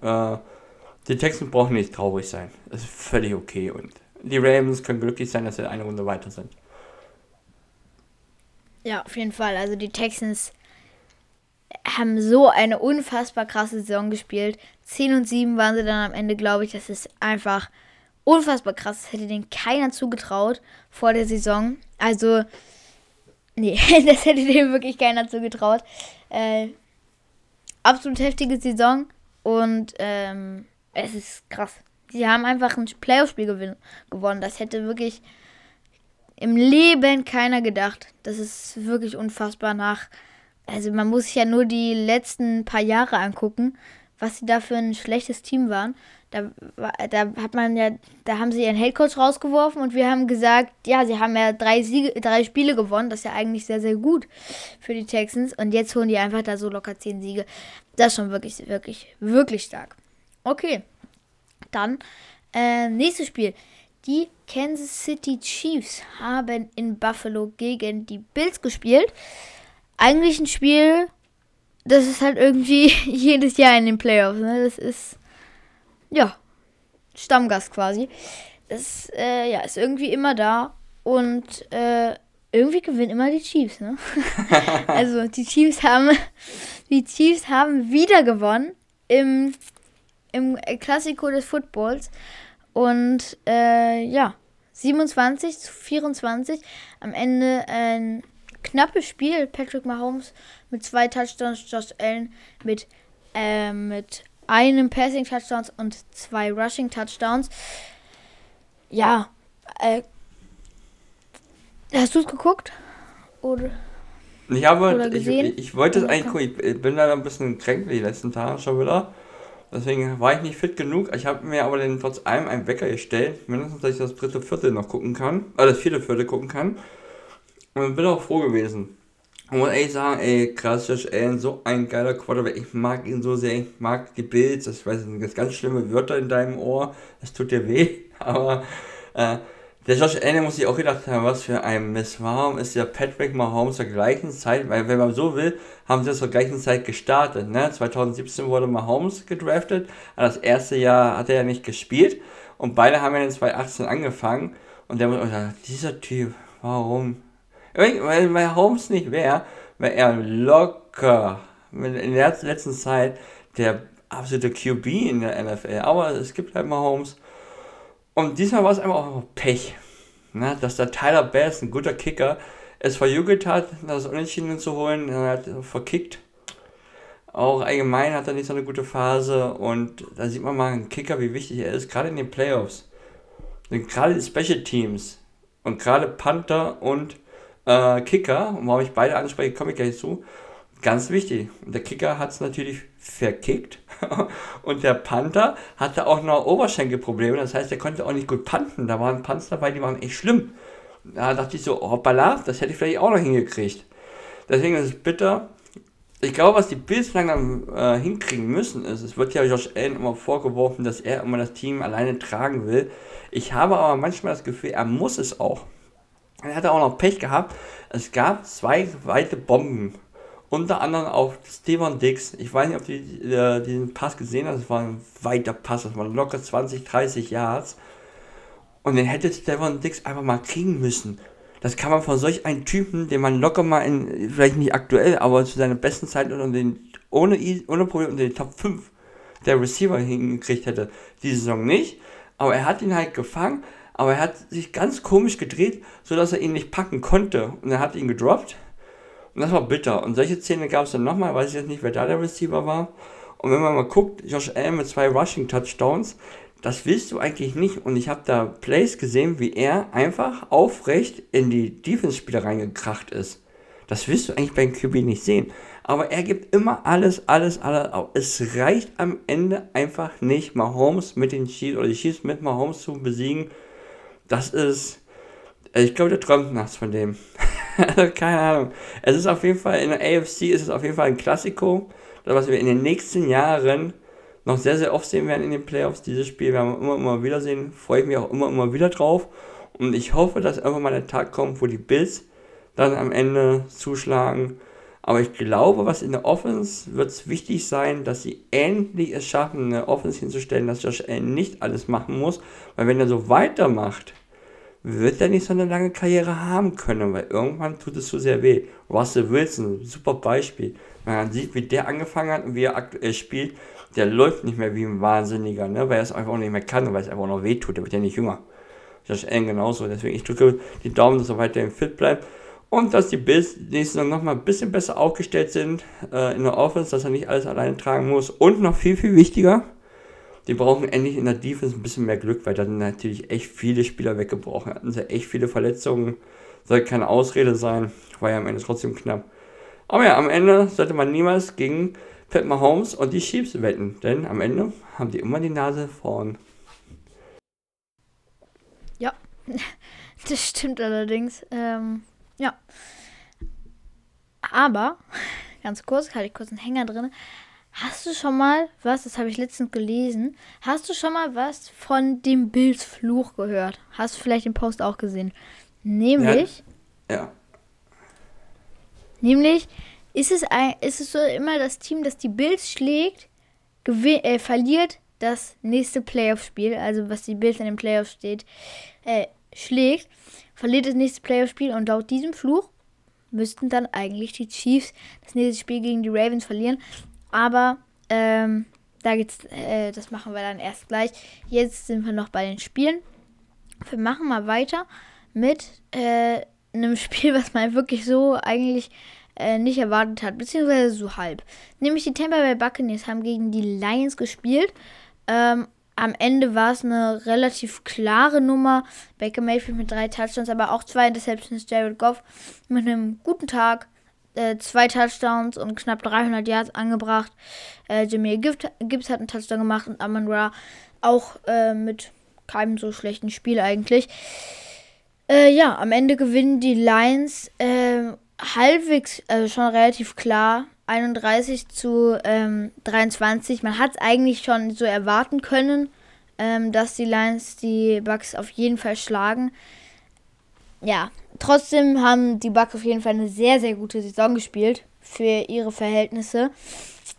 Äh, die Texans brauchen nicht traurig sein. Das ist völlig okay und die Ravens können glücklich sein, dass sie eine Runde weiter sind. Ja, auf jeden Fall. Also die Texans haben so eine unfassbar krasse Saison gespielt. 10 und 7 waren sie dann am Ende, glaube ich. Das ist einfach unfassbar krass. Das hätte denen keiner zugetraut vor der Saison. Also, nee, das hätte dem wirklich keiner zugetraut. Äh, absolut heftige Saison und ähm, es ist krass. Sie haben einfach ein Playoff-Spiel gewonnen. Das hätte wirklich im Leben keiner gedacht. Das ist wirklich unfassbar nach. Also man muss sich ja nur die letzten paar Jahre angucken, was sie da für ein schlechtes Team waren. Da, da hat man ja, da haben sie ihren Headcoach rausgeworfen und wir haben gesagt, ja, sie haben ja drei Siege, drei Spiele gewonnen, das ist ja eigentlich sehr, sehr gut für die Texans. Und jetzt holen die einfach da so locker zehn Siege. Das ist schon wirklich, wirklich, wirklich stark. Okay. Dann, äh, nächstes Spiel. Die Kansas City Chiefs haben in Buffalo gegen die Bills gespielt. Eigentlich ein Spiel, das ist halt irgendwie jedes Jahr in den Playoffs. Ne? Das ist, ja, Stammgast quasi. Das äh, ja, ist irgendwie immer da. Und äh, irgendwie gewinnen immer die Chiefs, ne? also die Chiefs haben die Chiefs haben wieder gewonnen im, im Klassiko des Footballs. Und äh, ja, 27 zu 24. Am Ende ein knappes Spiel. Patrick Mahomes mit zwei Touchdowns, Josh Allen mit, äh, mit einem Passing Touchdowns und zwei Rushing Touchdowns. Ja, äh, hast du es geguckt? Oder? Ich habe, ich, ich, wollte es eigentlich gucken. Ich bin leider ein bisschen kränk die letzten Tage schon wieder. Deswegen war ich nicht fit genug. Ich habe mir aber dann trotz allem einen Wecker gestellt, mindestens, dass ich das dritte Viertel noch gucken kann, äh, das vierte Viertel gucken kann. Und bin auch froh gewesen. Und muss ehrlich sagen, ey, krass, Josh Allen, so ein geiler Quarterback. Ich mag ihn so sehr, ich mag die Bills. Ich weiß, das sind ganz schlimme Wörter in deinem Ohr. Das tut dir weh. Aber äh, der Josh Allen muss sich auch gedacht haben, was für ein Mist. Warum ist der Patrick Mahomes zur gleichen Zeit, weil wenn man so will, haben sie zur gleichen Zeit gestartet. Ne? 2017 wurde Mahomes gedraftet, das erste Jahr hat er ja nicht gespielt und beide haben ja in 2018 angefangen und der muss auch sagen, dieser Typ, warum? Weil Mahomes nicht wäre, wäre er locker in der letzten Zeit der absolute QB in der NFL. Aber es gibt halt Mahomes und diesmal war es einfach auch Pech, ne? dass der Tyler Bass, ein guter Kicker, es verjubelt hat, das Unentschieden zu holen. Er hat verkickt. Auch allgemein hat er nicht so eine gute Phase und da sieht man mal einen Kicker, wie wichtig er ist, gerade in den Playoffs. Und gerade die Special Teams und gerade Panther und äh, Kicker, und warum ich beide anspreche, komme ich gleich zu, ganz wichtig. Und der Kicker hat es natürlich verkickt und der Panther hatte auch noch Oberschenkelprobleme, das heißt, er konnte auch nicht gut panten. Da waren Punts dabei, die waren echt schlimm. Da dachte ich so, hoppala, das hätte ich vielleicht auch noch hingekriegt. Deswegen ist es bitter. Ich glaube, was die Bills langsam äh, hinkriegen müssen, ist, es wird ja Josh Allen immer vorgeworfen, dass er immer das Team alleine tragen will. Ich habe aber manchmal das Gefühl, er muss es auch. Er hatte auch noch Pech gehabt. Es gab zwei weite Bomben unter anderem auf Steven Dix. Ich weiß nicht, ob du äh, diesen Pass gesehen hast. Das war ein weiter Pass. Das waren locker 20, 30 Yards. Und den hätte Steven Dix einfach mal kriegen müssen. Das kann man von solch einem Typen, den man locker mal in, vielleicht nicht aktuell, aber zu seiner besten Zeit und den, ohne, ohne Probleme unter den Top 5 der Receiver hingekriegt hätte. Diese Saison nicht. Aber er hat ihn halt gefangen. Aber er hat sich ganz komisch gedreht, sodass er ihn nicht packen konnte. Und er hat ihn gedroppt und das war bitter. Und solche Szenen gab es dann nochmal, weiß ich jetzt nicht, wer da der Receiver war. Und wenn man mal guckt, Josh Allen mit zwei Rushing Touchdowns, das willst du eigentlich nicht. Und ich habe da Plays gesehen, wie er einfach aufrecht in die Defense-Spieler reingekracht ist. Das willst du eigentlich beim QB nicht sehen. Aber er gibt immer alles, alles, alles auf. Es reicht am Ende einfach nicht, Mahomes mit den Chiefs oder die Chiefs mit Mahomes zu besiegen. Das ist, ich glaube, der träumt nachts von dem. Also, keine Ahnung. Es ist auf jeden Fall, in der AFC ist es auf jeden Fall ein Klassiko, was wir in den nächsten Jahren noch sehr, sehr oft sehen werden in den Playoffs. Dieses Spiel werden wir immer, immer wieder sehen. Freue ich mich auch immer, immer wieder drauf. Und ich hoffe, dass irgendwann mal der Tag kommt, wo die Bills dann am Ende zuschlagen. Aber ich glaube, was in der Offense wird es wichtig sein, dass sie endlich es schaffen, eine Offense hinzustellen, dass Josh Allen nicht alles machen muss. Weil wenn er so weitermacht, wird er nicht so eine lange Karriere haben können, weil irgendwann tut es zu sehr weh. Russell Wilson, super Beispiel. Wenn man sieht, wie der angefangen hat und wie er aktuell spielt, der läuft nicht mehr wie ein Wahnsinniger, ne? weil er es einfach auch nicht mehr kann und weil es einfach noch weh tut. Der wird ja nicht jünger. Josh Allen genauso. Deswegen, ich drücke die Daumen, dass er weiterhin fit bleibt und dass die Bills nächste Saison nochmal ein bisschen besser aufgestellt sind äh, in der Offense, dass er nicht alles alleine tragen muss. Und noch viel, viel wichtiger, die brauchen endlich in der Defense ein bisschen mehr Glück, weil da sind natürlich echt viele Spieler weggebrochen. Hatten sie echt viele Verletzungen. Soll keine Ausrede sein. War ja am Ende trotzdem knapp. Aber ja, am Ende sollte man niemals gegen Pat Mahomes und die Chiefs wetten, denn am Ende haben die immer die Nase vorn. Ja, das stimmt allerdings. Ähm, ja. Aber, ganz kurz, hatte ich kurz einen Hänger drin. Hast du schon mal was, das habe ich letztens gelesen, hast du schon mal was von dem Bills Fluch gehört? Hast du vielleicht den Post auch gesehen? Nämlich. Ja. ja. Nämlich ist es, ein, ist es so immer das Team, das die Bills schlägt, äh, verliert das nächste Playoff-Spiel, also was die Bills in den Playoffs steht, äh, schlägt, verliert das nächste Playoff-Spiel und laut diesem Fluch müssten dann eigentlich die Chiefs das nächste Spiel gegen die Ravens verlieren. Aber ähm, da geht's, äh, das machen wir dann erst gleich. Jetzt sind wir noch bei den Spielen. Wir machen mal weiter mit äh, einem Spiel, was man wirklich so eigentlich äh, nicht erwartet hat, beziehungsweise so halb. Nämlich die Tampa Bay Buccaneers haben gegen die Lions gespielt. Ähm, am Ende war es eine relativ klare Nummer. Baker Mayfield mit drei Touchdowns, aber auch zwei Interceptions. Jared Goff mit einem guten Tag. Äh, zwei Touchdowns und knapp 300 Yards angebracht. Äh, Jameer Gibbs, hat einen Touchdown gemacht und Amon Ra auch äh, mit keinem so schlechten Spiel eigentlich. Äh, ja, am Ende gewinnen die Lions äh, halbwegs, also schon relativ klar, 31 zu ähm, 23. Man hat es eigentlich schon so erwarten können, ähm, dass die Lions die Bucks auf jeden Fall schlagen. Ja, trotzdem haben die Bucks auf jeden Fall eine sehr, sehr gute Saison gespielt für ihre Verhältnisse.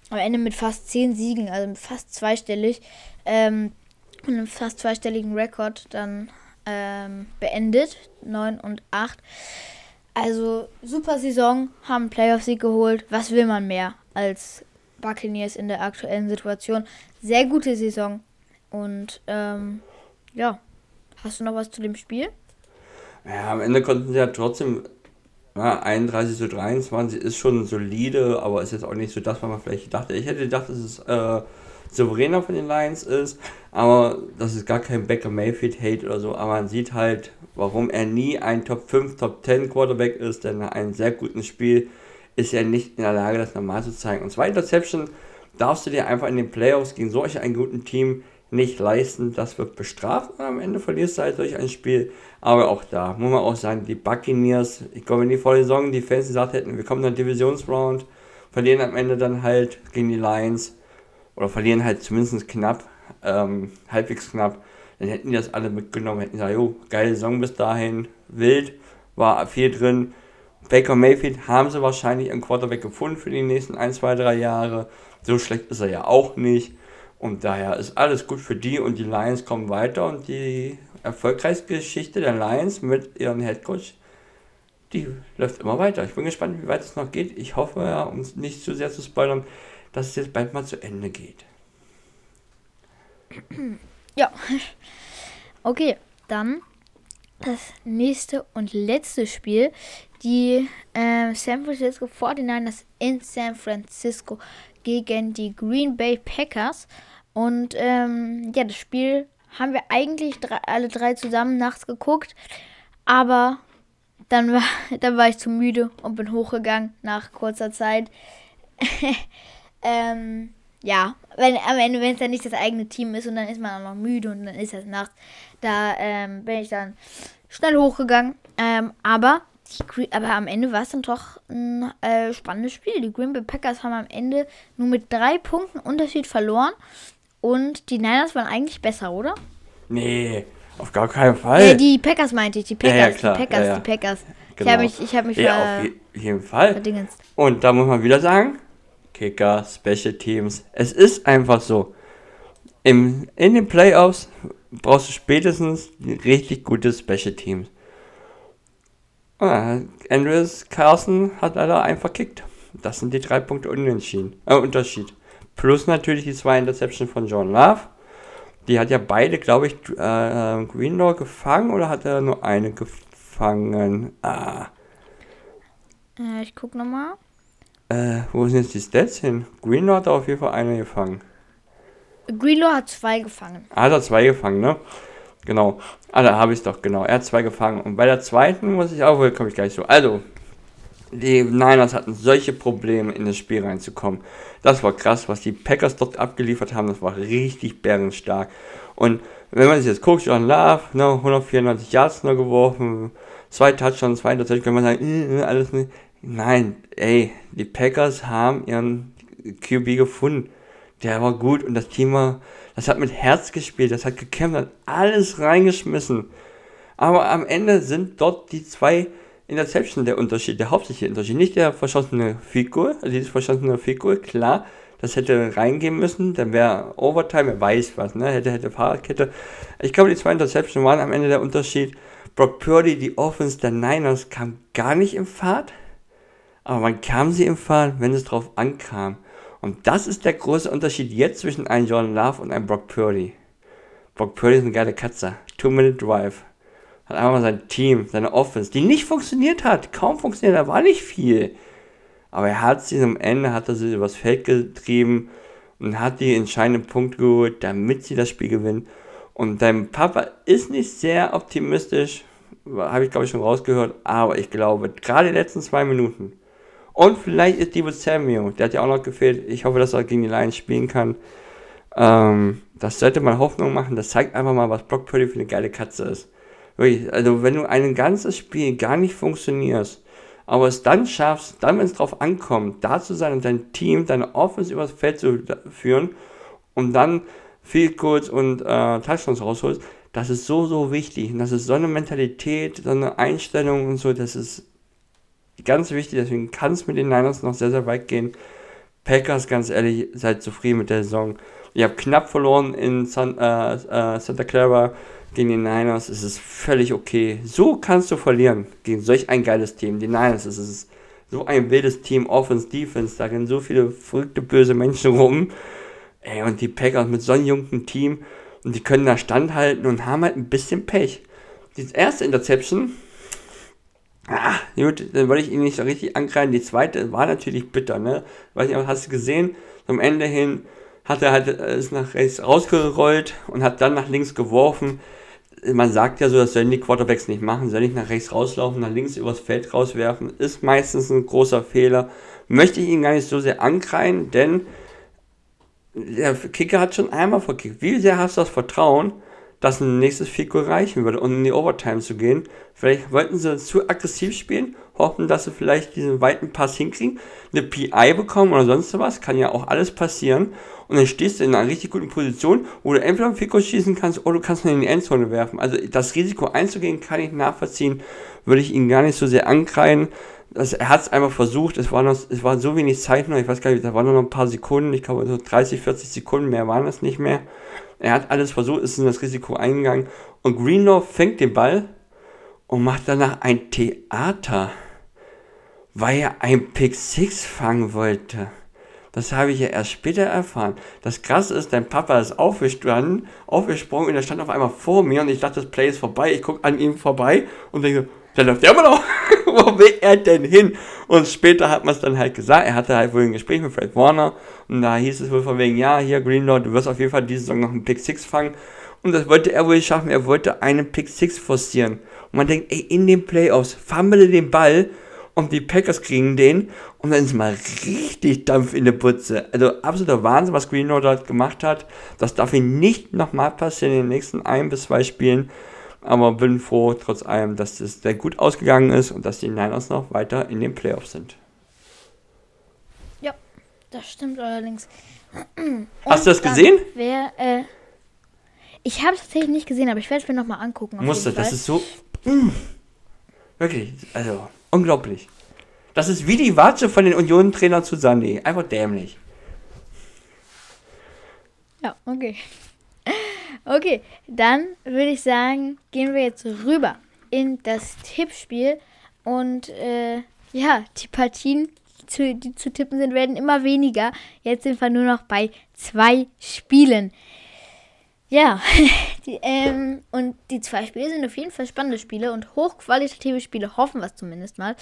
Am Ende mit fast 10 Siegen, also fast zweistellig, ähm, einem fast zweistelligen Rekord dann ähm, beendet. 9 und 8. Also super Saison, haben Playoff-Sieg geholt. Was will man mehr als Buccaneers in der aktuellen Situation? Sehr gute Saison. Und ähm, ja, hast du noch was zu dem Spiel? Ja, am Ende konnten sie ja trotzdem ja, 31 zu 23 ist schon solide, aber ist jetzt auch nicht so das, was man vielleicht dachte. Ich hätte gedacht, dass es äh, souveräner von den Lions ist, aber das ist gar kein Baker Mayfield Hate oder so, aber man sieht halt, warum er nie ein Top 5, Top 10 Quarterback ist, denn nach einem sehr guten Spiel ist er nicht in der Lage, das normal zu zeigen. Und zwei Interception darfst du dir einfach in den Playoffs gegen solch ein guten Team nicht leisten. Das wird bestraft und am Ende verlierst du halt durch ein Spiel. Aber auch da muss man auch sagen, die Buccaneers, ich glaube, wenn die vor der Saison die Fans gesagt hätten, wir kommen in der Divisionsround, verlieren am Ende dann halt gegen die Lions oder verlieren halt zumindest knapp, ähm, halbwegs knapp, dann hätten die das alle mitgenommen, hätten gesagt, jo, geile Saison bis dahin, wild, war viel drin. Baker Mayfield haben sie wahrscheinlich einen Quarterback gefunden für die nächsten 1, 2, 3 Jahre. So schlecht ist er ja auch nicht. Und daher ist alles gut für die und die Lions kommen weiter und die Erfolgsgeschichte der Lions mit ihrem Headcoach, die läuft immer weiter. Ich bin gespannt, wie weit es noch geht. Ich hoffe, ja, um es nicht zu sehr zu spoilern, dass es jetzt bald mal zu Ende geht. Ja. Okay, dann das nächste und letzte Spiel. Die äh, San Francisco 49ers in San Francisco gegen die Green Bay Packers. Und ähm, ja, das Spiel haben wir eigentlich drei, alle drei zusammen nachts geguckt. Aber dann war, dann war ich zu müde und bin hochgegangen nach kurzer Zeit. ähm, ja, wenn, am Ende, wenn es dann nicht das eigene Team ist und dann ist man auch noch müde und dann ist es nachts, da ähm, bin ich dann schnell hochgegangen. Ähm, aber, die, aber am Ende war es dann doch ein äh, spannendes Spiel. Die Green Bay Packers haben am Ende nur mit drei Punkten Unterschied verloren und die Niners waren eigentlich besser, oder? Nee, auf gar keinen Fall. Nee, die Packers meinte ich, die Packers, Ja, ja, klar. die Packers, Ja, die Packers. Genau. Ich habe mich, ich habe mich Ja, auf je jeden Fall. verdingenst. Und da muss man wieder sagen, Kicker, Special Teams, es ist einfach so. Im, in den Playoffs brauchst du spätestens richtig gute Special Teams. Ah, Andrews Carson hat leider einfach kickt. Das sind die drei Punkte unentschieden, äh, Unterschied. Plus natürlich die zwei Interceptions von John Love. Die hat ja beide, glaube ich, äh, Greenlaw gefangen oder hat er nur eine gefangen? Ah. Äh, ich guck nochmal. Äh, wo sind jetzt die Stats hin? Greenlaw hat auf jeden Fall eine gefangen. Greenlaw hat zwei gefangen. Ah, hat er zwei gefangen, ne? Genau. Ah, da habe ich es doch, genau. Er hat zwei gefangen. Und bei der zweiten muss ich auch, komme ich gleich so. Also, die Niners hatten solche Probleme, in das Spiel reinzukommen. Das war krass, was die Packers dort abgeliefert haben. Das war richtig bärenstark. Und wenn man sich jetzt guckt, John Love, ne, 194 Yards nur geworfen, zwei Touchdowns, zwei Interceptions, kann man sagen, äh, äh, alles nicht. Nein, ey, die Packers haben ihren QB gefunden. Der war gut und das Team war, das hat mit Herz gespielt, das hat gekämpft, hat alles reingeschmissen. Aber am Ende sind dort die zwei Interception der Unterschied, der hauptsächliche Unterschied. Nicht der verschossene Goal, also dieses verschossene Goal, klar, das hätte reingehen müssen, dann wäre Overtime, wer weiß was, ne, hätte, hätte Fahrradkette. Ich glaube, die zwei Interception waren am Ende der Unterschied. Brock Purdy, die Offense der Niners, kam gar nicht im Fahrt, aber man kam sie im Fahrt, wenn es drauf ankam. Und das ist der große Unterschied jetzt zwischen einem Jordan Love und einem Brock Purdy. Brock Purdy ist eine geile Katze. Two-Minute Drive. Hat einfach mal sein Team, seine Offense, die nicht funktioniert hat. Kaum funktioniert, da war nicht viel. Aber er hat sie am Ende, hat er sie übers Feld getrieben und hat die entscheidenden Punkte geholt, damit sie das Spiel gewinnen. Und dein Papa ist nicht sehr optimistisch, habe ich glaube ich schon rausgehört, aber ich glaube, gerade die letzten zwei Minuten, und vielleicht ist Debo Samuel, der hat ja auch noch gefehlt. Ich hoffe, dass er gegen die Lions spielen kann. Ähm, das sollte mal Hoffnung machen. Das zeigt einfach mal, was Brock Purdy für eine geile Katze ist. Also wenn du ein ganzes Spiel gar nicht funktionierst, aber es dann schaffst, dann wenn es drauf ankommt, da zu sein und dein Team, deine Offense übers Feld zu führen und dann viel kurz und äh, Touchdowns rausholst, das ist so, so wichtig. Und das ist so eine Mentalität, so eine Einstellung und so, das ist ganz wichtig, deswegen kann es mit den Niners noch sehr, sehr weit gehen. Packers, ganz ehrlich, seid zufrieden mit der Saison. Ihr habt knapp verloren in San, äh, äh, Santa Clara gegen die Niners. Es ist völlig okay. So kannst du verlieren gegen solch ein geiles Team. Die Niners, es ist so ein wildes Team, Offense, Defense. Da rennen so viele verrückte, böse Menschen rum. Ey, und die Packers mit so einem jungen Team. Und die können da standhalten und haben halt ein bisschen Pech. Die erste Interception, Ah, gut, dann wollte ich ihn nicht so richtig angreifen. Die zweite war natürlich bitter, ne? Weiß nicht, hast du gesehen? Am Ende hin hat er halt, äh, ist nach rechts rausgerollt und hat dann nach links geworfen. Man sagt ja so, das sollen die Quarterbacks nicht machen, soll nicht nach rechts rauslaufen, nach links übers Feld rauswerfen. Ist meistens ein großer Fehler. Möchte ich ihn gar nicht so sehr ankreien, denn der Kicker hat schon einmal verkickt. Wie sehr hast du das Vertrauen, dass ein nächstes Fico reichen würde, um in die Overtime zu gehen. Vielleicht wollten sie zu aggressiv spielen, hoffen, dass sie vielleicht diesen weiten Pass hinkriegen, eine PI bekommen oder sonst was, kann ja auch alles passieren. Und dann stehst du in einer richtig guten Position, wo du entweder einen Fico schießen kannst oder du kannst ihn in die Endzone werfen. Also das Risiko einzugehen, kann ich nachvollziehen, würde ich ihn gar nicht so sehr ankreien. Das, er hat es einfach versucht, es war, noch, es war so wenig Zeit noch, ich weiß gar nicht, da waren noch ein paar Sekunden, ich glaube so 30, 40 Sekunden, mehr waren es nicht mehr. Er hat alles versucht, ist in das Risiko eingegangen. Und Greenlaw fängt den Ball und macht danach ein Theater, weil er ein Pick 6 fangen wollte. Das habe ich ja erst später erfahren. Das krasse ist, dein Papa ist aufgestanden, aufgesprungen und er stand auf einmal vor mir und ich dachte, das Play ist vorbei. Ich gucke an ihm vorbei und denke, der läuft ja immer noch. Wo will er denn hin? Und später hat man es dann halt gesagt. Er hatte halt wohl ein Gespräch mit Fred Warner und da hieß es wohl von wegen, ja, hier Greenlaw, du wirst auf jeden Fall diese Saison noch einen Pick 6 fangen. Und das wollte er wohl schaffen. Er wollte einen Pick 6 forcieren. Und man denkt, ey, in den Playoffs, fumble den Ball und die Packers kriegen den und dann ist mal richtig Dampf in der Putze. Also absoluter Wahnsinn, was Greenlaw dort gemacht hat. Das darf ihn nicht nochmal passieren in den nächsten ein bis zwei Spielen. Aber bin froh, trotz allem, dass es sehr gut ausgegangen ist und dass die Niners noch weiter in den Playoffs sind. Ja, das stimmt allerdings. Hast du das gesehen? Wer, äh, ich habe es tatsächlich nicht gesehen, aber ich werde es mir nochmal angucken. Musste, das ist so. Mh, wirklich, also unglaublich. Das ist wie die Watsche von den Union-Trainern zu Sunday. Einfach dämlich. Ja, okay. Okay, dann würde ich sagen, gehen wir jetzt rüber in das Tippspiel. Und äh, ja, die Partien, die zu tippen sind, werden immer weniger. Jetzt sind wir nur noch bei zwei Spielen. Ja, die, ähm, und die zwei Spiele sind auf jeden Fall spannende Spiele und hochqualitative Spiele, hoffen wir es zumindest mal.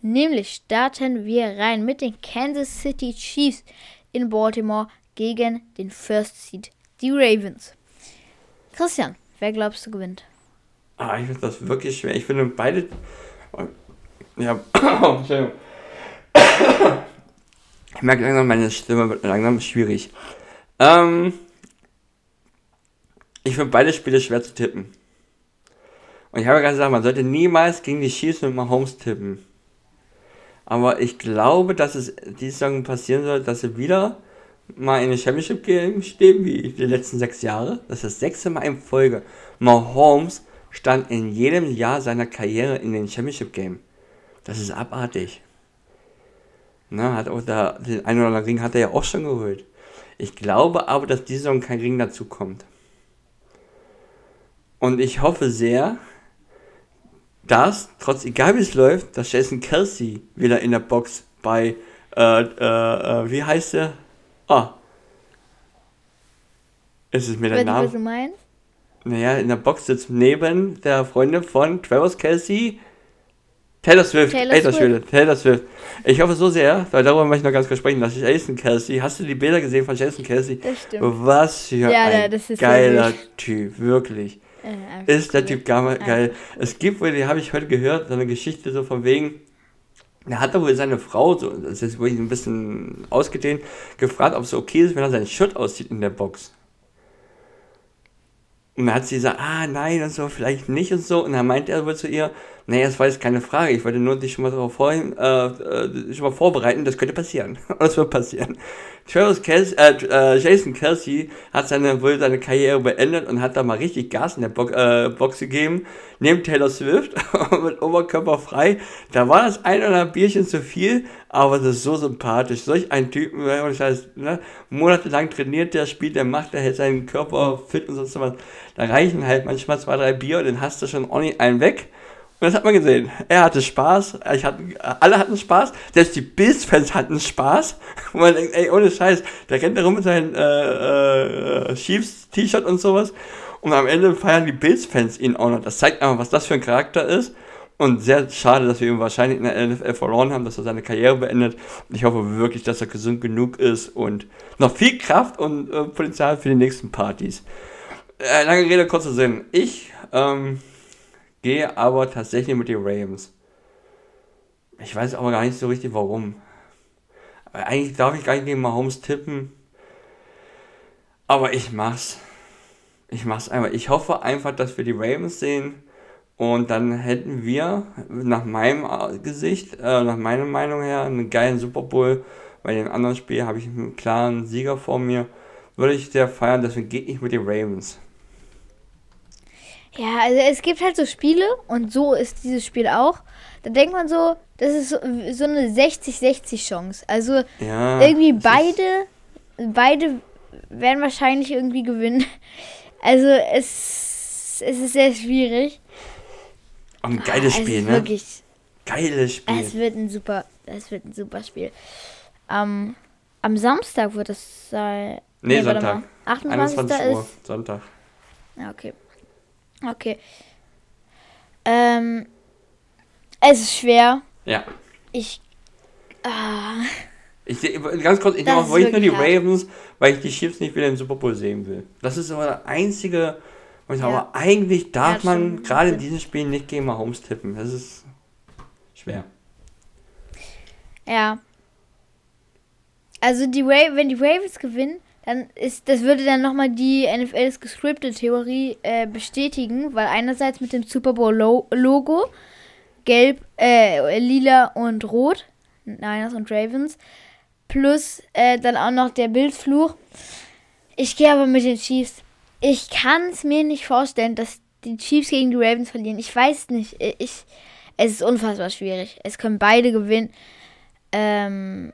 Nämlich starten wir rein mit den Kansas City Chiefs in Baltimore gegen den First Seed, die Ravens. Christian, wer glaubst du gewinnt? Ah, ich finde das wirklich schwer. Ich finde beide. Ja, Entschuldigung. Ich merke langsam, meine Stimme wird langsam schwierig. Ähm, ich finde beide Spiele schwer zu tippen. Und ich habe gerade gesagt, man sollte niemals gegen die Chiefs mit Mahomes tippen. Aber ich glaube, dass es diese Saison passieren soll, dass sie wieder mal in den Championship Game stehen, wie die letzten sechs Jahre. Das ist das sechste Mal in Folge. Mahomes stand in jedem Jahr seiner Karriere in den Championship Game. Das ist abartig. Na, hat auch da, den einen oder anderen Ring hat er ja auch schon geholt. Ich glaube aber, dass diese Saison kein Ring dazu kommt. Und ich hoffe sehr, dass, trotz egal wie es läuft, dass Jason Kelsey wieder in der Box bei, äh, äh, äh wie heißt er? Ah. Ist es mir der Name? Was du meinst? Naja, in der Box sitzt neben der Freundin von Travis Kelsey Taylor Swift. Taylor Swift. Schwede. Taylor Swift. Ich hoffe so sehr, weil darüber möchte ich noch ganz kurz sprechen, dass ich Jason Kelsey, hast du die Bilder gesehen von Jason Kelsey? Das stimmt. Was für ja, ein geiler Typ, wirklich. Ja, ist der Typ geil. geil. Es gibt wohl, die habe ich heute gehört, so eine Geschichte so von wegen, da hat er wohl seine Frau, so, das ist wohl ein bisschen ausgedehnt, gefragt, ob es okay ist, wenn er seinen Shirt aussieht in der Box. Und dann hat sie gesagt, ah nein und so, vielleicht nicht und so. Und dann meint er wohl zu ihr, Nee, das war jetzt keine Frage. Ich wollte nur dich schon mal darauf vor, äh, äh, schon mal vorbereiten. Das könnte passieren. Und das wird passieren. Travis Kelsey, äh, äh, Jason Kelsey hat seine, wohl seine Karriere beendet und hat da mal richtig Gas in der Bo äh, Box gegeben. Neben Taylor Swift mit Oberkörper frei. Da war das ein oder andere Bierchen zu viel, aber das ist so sympathisch. Solch ein Typen, das heißt, ne, monatelang trainiert der, spielt der, macht der, hält seinen Körper fit und sonst was. Da reichen halt manchmal zwei, drei Bier und dann hast du schon ordentlich einen weg. Und das hat man gesehen. Er hatte Spaß, ich hatte, alle hatten Spaß, selbst die Bills-Fans hatten Spaß. Und man denkt, ey, ohne Scheiß, der rennt da rum mit seinem äh, äh, Chiefs-T-Shirt und sowas. Und am Ende feiern die Bills-Fans ihn auch noch. Das zeigt einfach, was das für ein Charakter ist. Und sehr schade, dass wir ihn wahrscheinlich in der NFL verloren haben, dass er seine Karriere beendet. Und ich hoffe wirklich, dass er gesund genug ist und noch viel Kraft und äh, Potenzial für die nächsten Partys. Äh, lange Rede, kurzer Sinn. Ich, ähm, gehe aber tatsächlich mit den Rams. Ich weiß aber gar nicht so richtig warum. Eigentlich darf ich gar nicht gegen Mahomes tippen. Aber ich mach's. Ich mach's einfach. Ich hoffe einfach, dass wir die Ravens sehen. Und dann hätten wir nach meinem Gesicht, äh, nach meiner Meinung her, einen geilen Super Bowl. Bei den anderen Spielen habe ich einen klaren Sieger vor mir. Würde ich sehr feiern, deswegen gehe ich mit den Ravens. Ja, also es gibt halt so Spiele und so ist dieses Spiel auch. Da denkt man so, das ist so, so eine 60-60 Chance. Also ja, irgendwie beide, beide werden wahrscheinlich irgendwie gewinnen. Also es, es ist sehr schwierig. ein geiles ah, Spiel, ne? Wirklich. Geiles Spiel. Es wird ein super, es wird ein super Spiel. Ähm, am Samstag wird es sein. Nee, nee Sonntag. 28. 21 Uhr, ist Sonntag. Ja, okay. Okay. Ähm, es ist schwer. Ja. Ich. Ah. Ich ganz kurz, ich wollte nur die. Ravens, weil ich die Chiefs nicht wieder im Super Bowl sehen will. Das ist aber der einzige Und Ja. aber eigentlich darf Ja, man gerade in diesem Spiel nicht gegen Mahomes tippen. Das ist schwer. Ja. Also die Ra wenn die Ravens gewinnen, dann ist das würde dann nochmal die NFLs gescriptet Theorie äh, bestätigen, weil einerseits mit dem Super Bowl Lo Logo gelb, äh, lila und rot, Niners und Ravens, plus äh, dann auch noch der Bildfluch. Ich gehe aber mit den Chiefs. Ich kann es mir nicht vorstellen, dass die Chiefs gegen die Ravens verlieren. Ich weiß nicht. Ich, es ist unfassbar schwierig. Es können beide gewinnen. Ähm,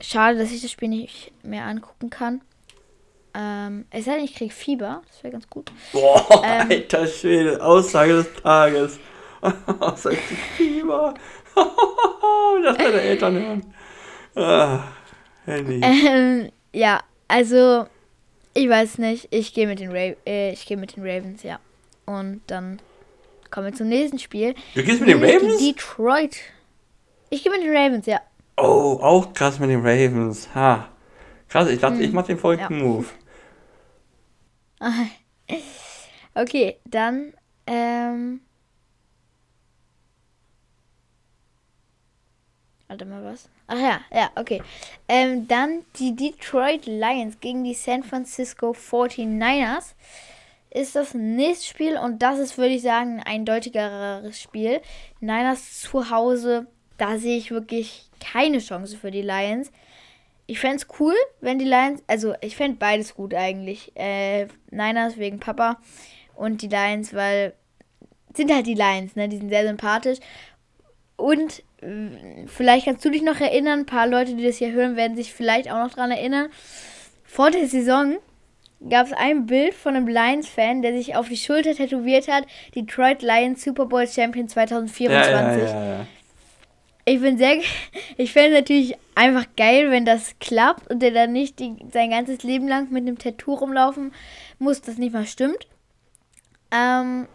schade, dass ich das Spiel nicht mehr angucken kann. Ähm, es sei denn, ich kriege Fieber. Das wäre ganz gut. Boah, Ähm. alter Schwede, Aussage des Tages. Aussage des Fieber. das deine Eltern hören. Ah, Handy. Ähm, ja, also ich weiß nicht. Ich gehe mit den Ra äh, ich gehe mit den Ravens, ja. Und dann kommen wir zum nächsten Spiel. Du gehst mit den Ravens? Detroit. Ich gehe mit den Ravens, ja. Oh, auch krass mit den Ravens. Ha. Krass, ich dachte, ich mach den verrückten Move. Okay, dann ähm Warte mal was. Ach ja, ja, okay. Ähm, dann die Detroit Lions gegen die San Francisco 49ers ist das nächste Spiel und das ist, würde ich sagen, ein eindeutigeres Spiel. Niners zu Hause, da sehe ich wirklich keine Chance für die Lions. Ich fände es cool, wenn die Lions, also ich fände beides gut eigentlich. Äh, Niners wegen Papa und die Lions, weil sind halt die Lions, ne? Die sind sehr sympathisch. Und äh, vielleicht kannst du dich noch erinnern, ein paar Leute, die das hier hören, werden sich vielleicht auch noch dran erinnern. Vor der Saison gab es ein Bild von einem Lions-Fan, der sich auf die Schulter tätowiert hat, Detroit Lions Super Bowl Champion 2024. Ja, ja, ja, ja. Ich bin sehr, ich fände es natürlich einfach geil, wenn das klappt und der dann nicht die, sein ganzes Leben lang mit einem Tattoo rumlaufen muss, das nicht mal stimmt. Ähm,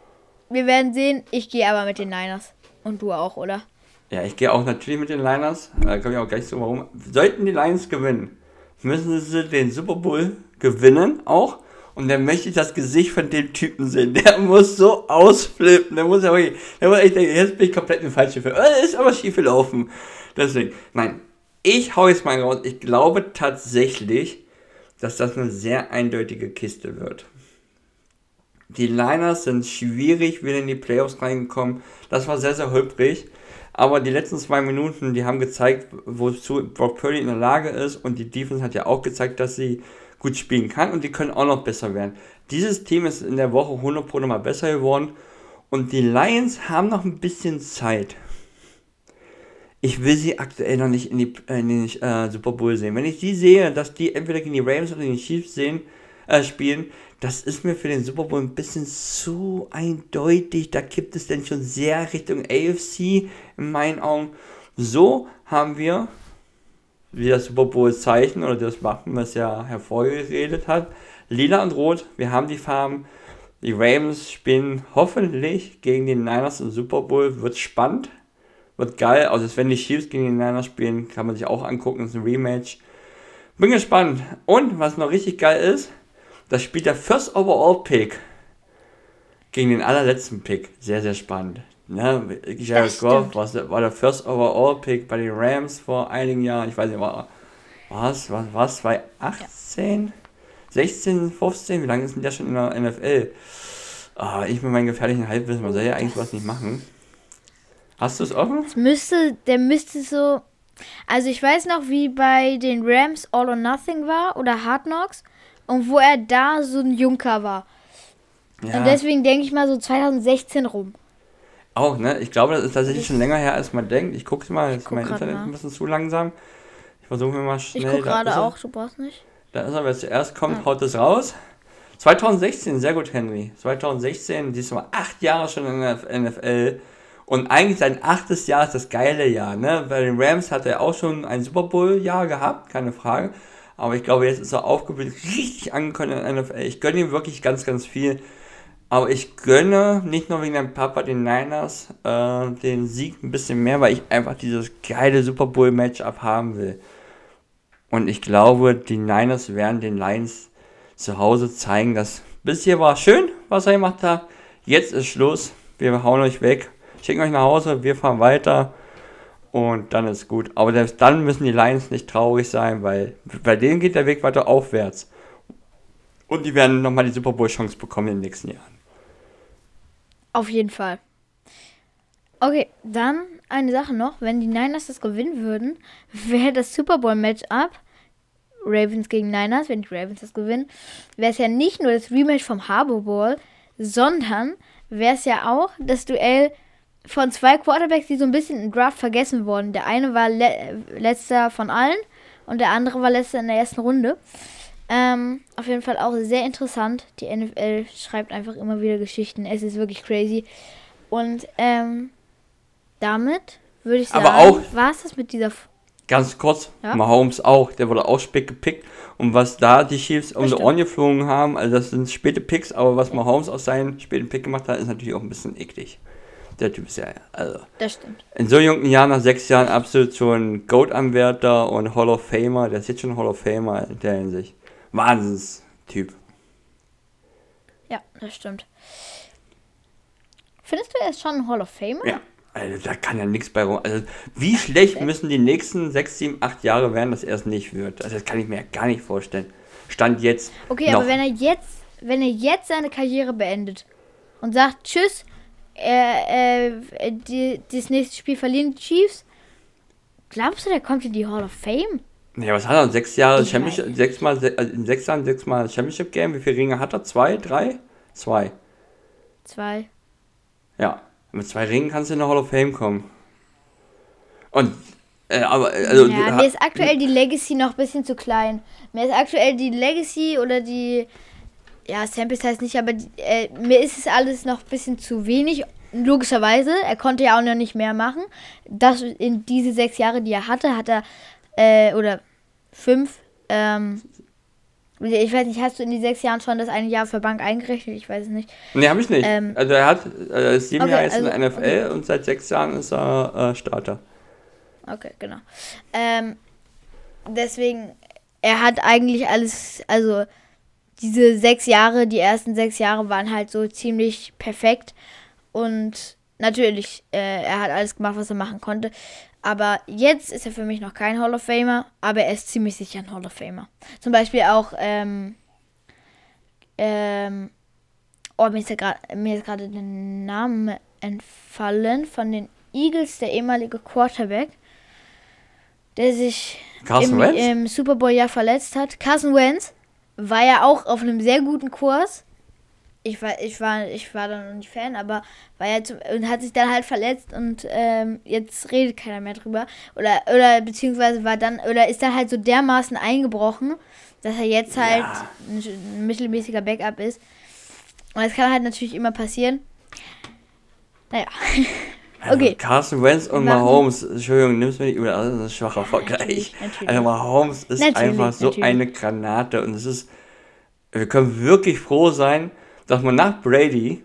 wir werden sehen. Ich gehe aber mit den Niners. Und du auch, oder? Ja, ich gehe auch natürlich mit den Liners. Da komme ich auch gleich so warum. Sollten die Lions gewinnen, müssen sie den Super Bowl gewinnen auch. Und dann möchte ich das Gesicht von dem Typen sehen. Der muss so ausflippen. Der muss ja wirklich, der muss echt denken, jetzt bin ich komplett in falsche Film. Äh, ist aber schief gelaufen. Deswegen, nein. Ich hau jetzt mal raus. Ich glaube tatsächlich, dass das eine sehr eindeutige Kiste wird. Die Liners sind schwierig wieder in die Playoffs reingekommen. Das war sehr, sehr holprig. Aber die letzten zwei Minuten, die haben gezeigt, wozu Brock Purdy in der Lage ist. Und die Defense hat ja auch gezeigt, dass sie gut spielen kann. Und die können auch noch besser werden. Dieses Team ist in der Woche 100% mal besser geworden. Und die Lions haben noch ein bisschen Zeit. Ich will sie aktuell noch nicht in, die, in den äh, Super Bowl sehen. Wenn ich die sehe, dass die entweder gegen die Rams oder die Chiefs sehen, äh, spielen, das ist mir für den Super Bowl ein bisschen zu eindeutig. Da kippt es denn schon sehr Richtung AFC in meinen Augen. So haben wir, wie das Super Bowl Zeichen oder das Wappen, was ja hervorgeredet hat, lila und rot. Wir haben die Farben. Die Rams spielen hoffentlich gegen die Niners im Super Bowl. Wird spannend. Wird geil. Also wenn die Chiefs gegen die Niners spielen, kann man sich auch angucken. Das ist ein Rematch. Bin gespannt. Und was noch richtig geil ist, das spielt der First Overall Pick gegen den allerletzten Pick. Sehr, sehr spannend. Ne? Jared Das Goff war, der- war der First Overall Pick bei den Rams vor einigen Jahren. Ich weiß nicht, war was, was, was, 2018? 16, 15? Wie lange ist denn der schon in der NFL? Ah, ich mit meinem gefährlichen Halbwissen, man soll ja eigentlich was nicht machen. Hast du es offen? Es müsste, der müsste so. Also ich weiß noch, wie bei den Rams All or Nothing war oder Hard Knocks und wo er da so ein Junker war. Und deswegen denke ich mal so 2016 rum. Auch, ne? Ich glaube, das ist tatsächlich schon länger her, als man denkt. Ich guck's mal, jetzt ist guck mein Internet nach. ein bisschen zu langsam. Ich versuche mir mal Ich schnell. gucke da gerade er. auch, du brauchst nicht. Da ist er, wer zuerst kommt, Ja. haut es raus. 2016, sehr gut, Henry. 2016, diesmal acht Jahre schon in der NFL. Und eigentlich sein achtes Jahr ist das geile Jahr, ne? Bei den Rams hat er auch schon ein Super Bowl-Jahr gehabt, keine Frage. Aber ich glaube, jetzt ist er aufgebildet, richtig angekommen in der NFL. Ich gönne ihm wirklich ganz, ganz viel. Aber ich gönne nicht nur wegen deinem Papa den Niners äh, den Sieg ein bisschen mehr, weil ich einfach dieses geile Super Bowl-Matchup haben will. Und ich glaube, die Niners werden den Lions zu Hause zeigen, dass bis hier war schön, was er gemacht hat. Jetzt ist Schluss. Wir hauen euch weg, schicken euch nach Hause, wir fahren weiter und dann ist gut. Aber selbst dann müssen die Lions nicht traurig sein, weil bei denen geht der Weg weiter aufwärts. Und die werden nochmal die Super Bowl-Chance bekommen in den nächsten Jahren. Auf jeden Fall. Okay, dann eine Sache noch. Wenn die Niners das gewinnen würden, wäre das Super Bowl-Matchup Ravens gegen Niners, wenn die Ravens das gewinnen, wäre es ja nicht nur das Rematch vom Harbour Bowl, sondern wäre es ja auch das Duell von zwei Quarterbacks, die so ein bisschen im Draft vergessen wurden. Der eine war le letzter von allen und der andere war letzter in der ersten Runde. Ähm, auf jeden Fall auch sehr interessant. Die NFL schreibt einfach immer wieder Geschichten. Es ist wirklich crazy. Und ähm, damit würde ich sagen, war es das mit dieser. F ganz kurz, ja? Mahomes auch, der wurde auch spät gepickt. Und was da die Chiefs um die Ohren geflogen haben, also das sind späte Picks, aber was Mahomes aus seinen späten Pick gemacht hat, ist natürlich auch ein bisschen eklig. Der Typ ist ja, also. Das stimmt. In so jungen Jahren, nach sechs Jahren, absolut schon Goat-Anwärter und Hall of Famer. Der ist jetzt schon Hall of Famer in der Hinsicht. Wahnsinnstyp. Ja, das stimmt. Findest du, er ist schon ein Hall of Famer? Ja. Also, da kann ja nichts bei rum. Also, wie schlecht okay. müssen die nächsten 6, 7, 8 Jahre werden, dass er es nicht wird? Also, das kann ich mir ja gar nicht vorstellen. Stand jetzt. Okay, noch. aber wenn er jetzt, wenn er jetzt seine Karriere beendet und sagt, tschüss, äh, äh, die, das nächste Spiel verlieren die Chiefs, glaubst du, der kommt in die Hall of Fame? Ja, was hat er? Sechs Jahre Championship, sechs Mal, also in sechs Jahren sechsmal Championship Game. Wie viele Ringe hat er? Zwei, drei? Zwei. Zwei. Ja, mit zwei Ringen kannst du in der Hall of Fame kommen. Und, äh, aber, äh, also. Ja, mir ist aktuell die Legacy noch ein bisschen zu klein. Mir ist aktuell die Legacy oder die. Ja, Samples heißt nicht, aber die, äh, mir ist es alles noch ein bisschen zu wenig. Logischerweise, er konnte ja auch noch nicht mehr machen. Das in diese sechs Jahre, die er hatte, hat er, äh, oder fünf. Ähm, ich weiß nicht, hast du in die sechs Jahren schon das eine Jahr für Bank eingerechnet? Ich weiß es nicht. Nee, habe ich nicht. Ähm, also er hat äh, sieben okay, Jahre jetzt also, in der NFL okay. und seit sechs Jahren ist er äh, Starter. Okay, genau. Ähm, deswegen, er hat eigentlich alles, also diese sechs Jahre, die ersten sechs Jahre waren halt so ziemlich perfekt. Und natürlich, äh, er hat alles gemacht, was er machen konnte. Aber jetzt ist er für mich noch kein Hall of Famer, aber er ist ziemlich sicher ein Hall of Famer. Zum Beispiel auch, ähm, ähm, oh, mir ist, gerade der Name entfallen von den Eagles, der ehemalige Quarterback, der sich im, im, Super Bowl ja verletzt hat. Carson Wentz war ja auch auf einem sehr guten Kurs ich war, ich war, ich war da noch nicht Fan, aber war ja zum, und hat sich dann halt verletzt und ähm, jetzt redet keiner mehr drüber. Oder, oder beziehungsweise war dann, oder ist dann halt so dermaßen eingebrochen, dass er jetzt halt ja. ein, ein, mittelmäßiger Backup ist. Und das kann halt natürlich immer passieren. Naja. Also okay. Carson Wentz und Mahomes, Entschuldigung, nimmst du mir nicht über, das ist ein schwacher Vergleich. Also Mahomes ist natürlich, einfach so natürlich. eine Granate und es ist, wir können wirklich froh sein, dass man nach Brady,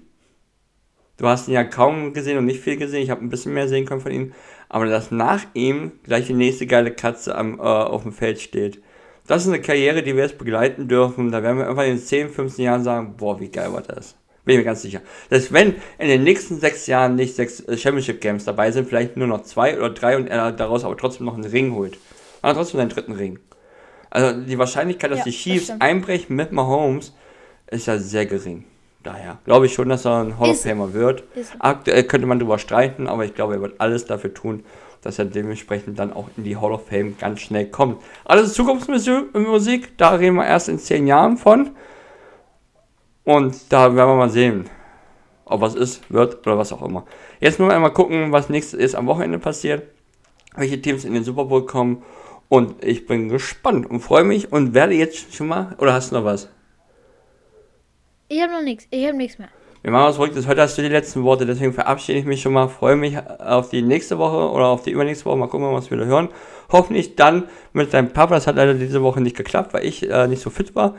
du hast ihn ja kaum gesehen und nicht viel gesehen, ich habe ein bisschen mehr sehen können von ihm, aber dass nach ihm gleich die nächste geile Katze am, äh, auf dem Feld steht. Das ist eine Karriere, die wir jetzt begleiten dürfen. Da werden wir irgendwann in 10, 15 Jahren sagen, boah, wie geil war das. Bin ich mir ganz sicher. Dass wenn in den nächsten sechs Jahren nicht sechs äh, Championship Games dabei sind, vielleicht nur noch zwei oder drei und er daraus aber trotzdem noch einen Ring holt. Dann hat er trotzdem seinen dritten Ring. Also die Wahrscheinlichkeit, dass ja, die Chiefs einbrechen mit Mahomes, ist ja sehr gering daher glaube ich schon, dass er ein Hall of Famer wird. Aktuell könnte man darüber streiten, aber ich glaube, er wird alles dafür tun, dass er dementsprechend dann auch in die Hall of Fame ganz schnell kommt. Alles Zukunftsmusik, da reden wir erst in zehn Jahren von. Und da werden wir mal sehen, ob was ist, wird oder was auch immer. Jetzt wir einmal gucken, was nächstes ist am Wochenende passiert, welche Teams in den Super Bowl kommen. Und ich bin gespannt und freue mich und werde jetzt schon mal, oder hast du noch was? Ich habe noch nichts. Ich habe nichts mehr. Wir machen was verrücktes. Heute hast du die letzten Worte, deswegen verabschiede ich mich schon mal. Freue mich auf die nächste Woche oder auf die übernächste Woche. Mal gucken, was wir wieder hören. Hoffentlich dann mit deinem Papa. Das hat leider diese Woche nicht geklappt, weil ich äh, nicht so fit war.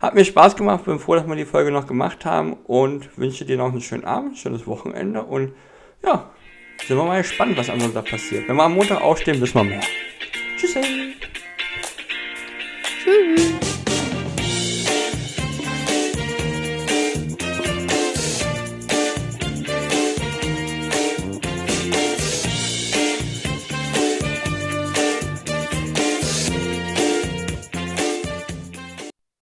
Hat mir Spaß gemacht. Bin froh, dass wir die Folge noch gemacht haben und wünsche dir noch einen schönen Abend, schönes Wochenende und ja, sind wir mal gespannt, was am Sonntag passiert. Wenn wir am Montag aufstehen, wissen wir mehr. Tschüss. Tschüss.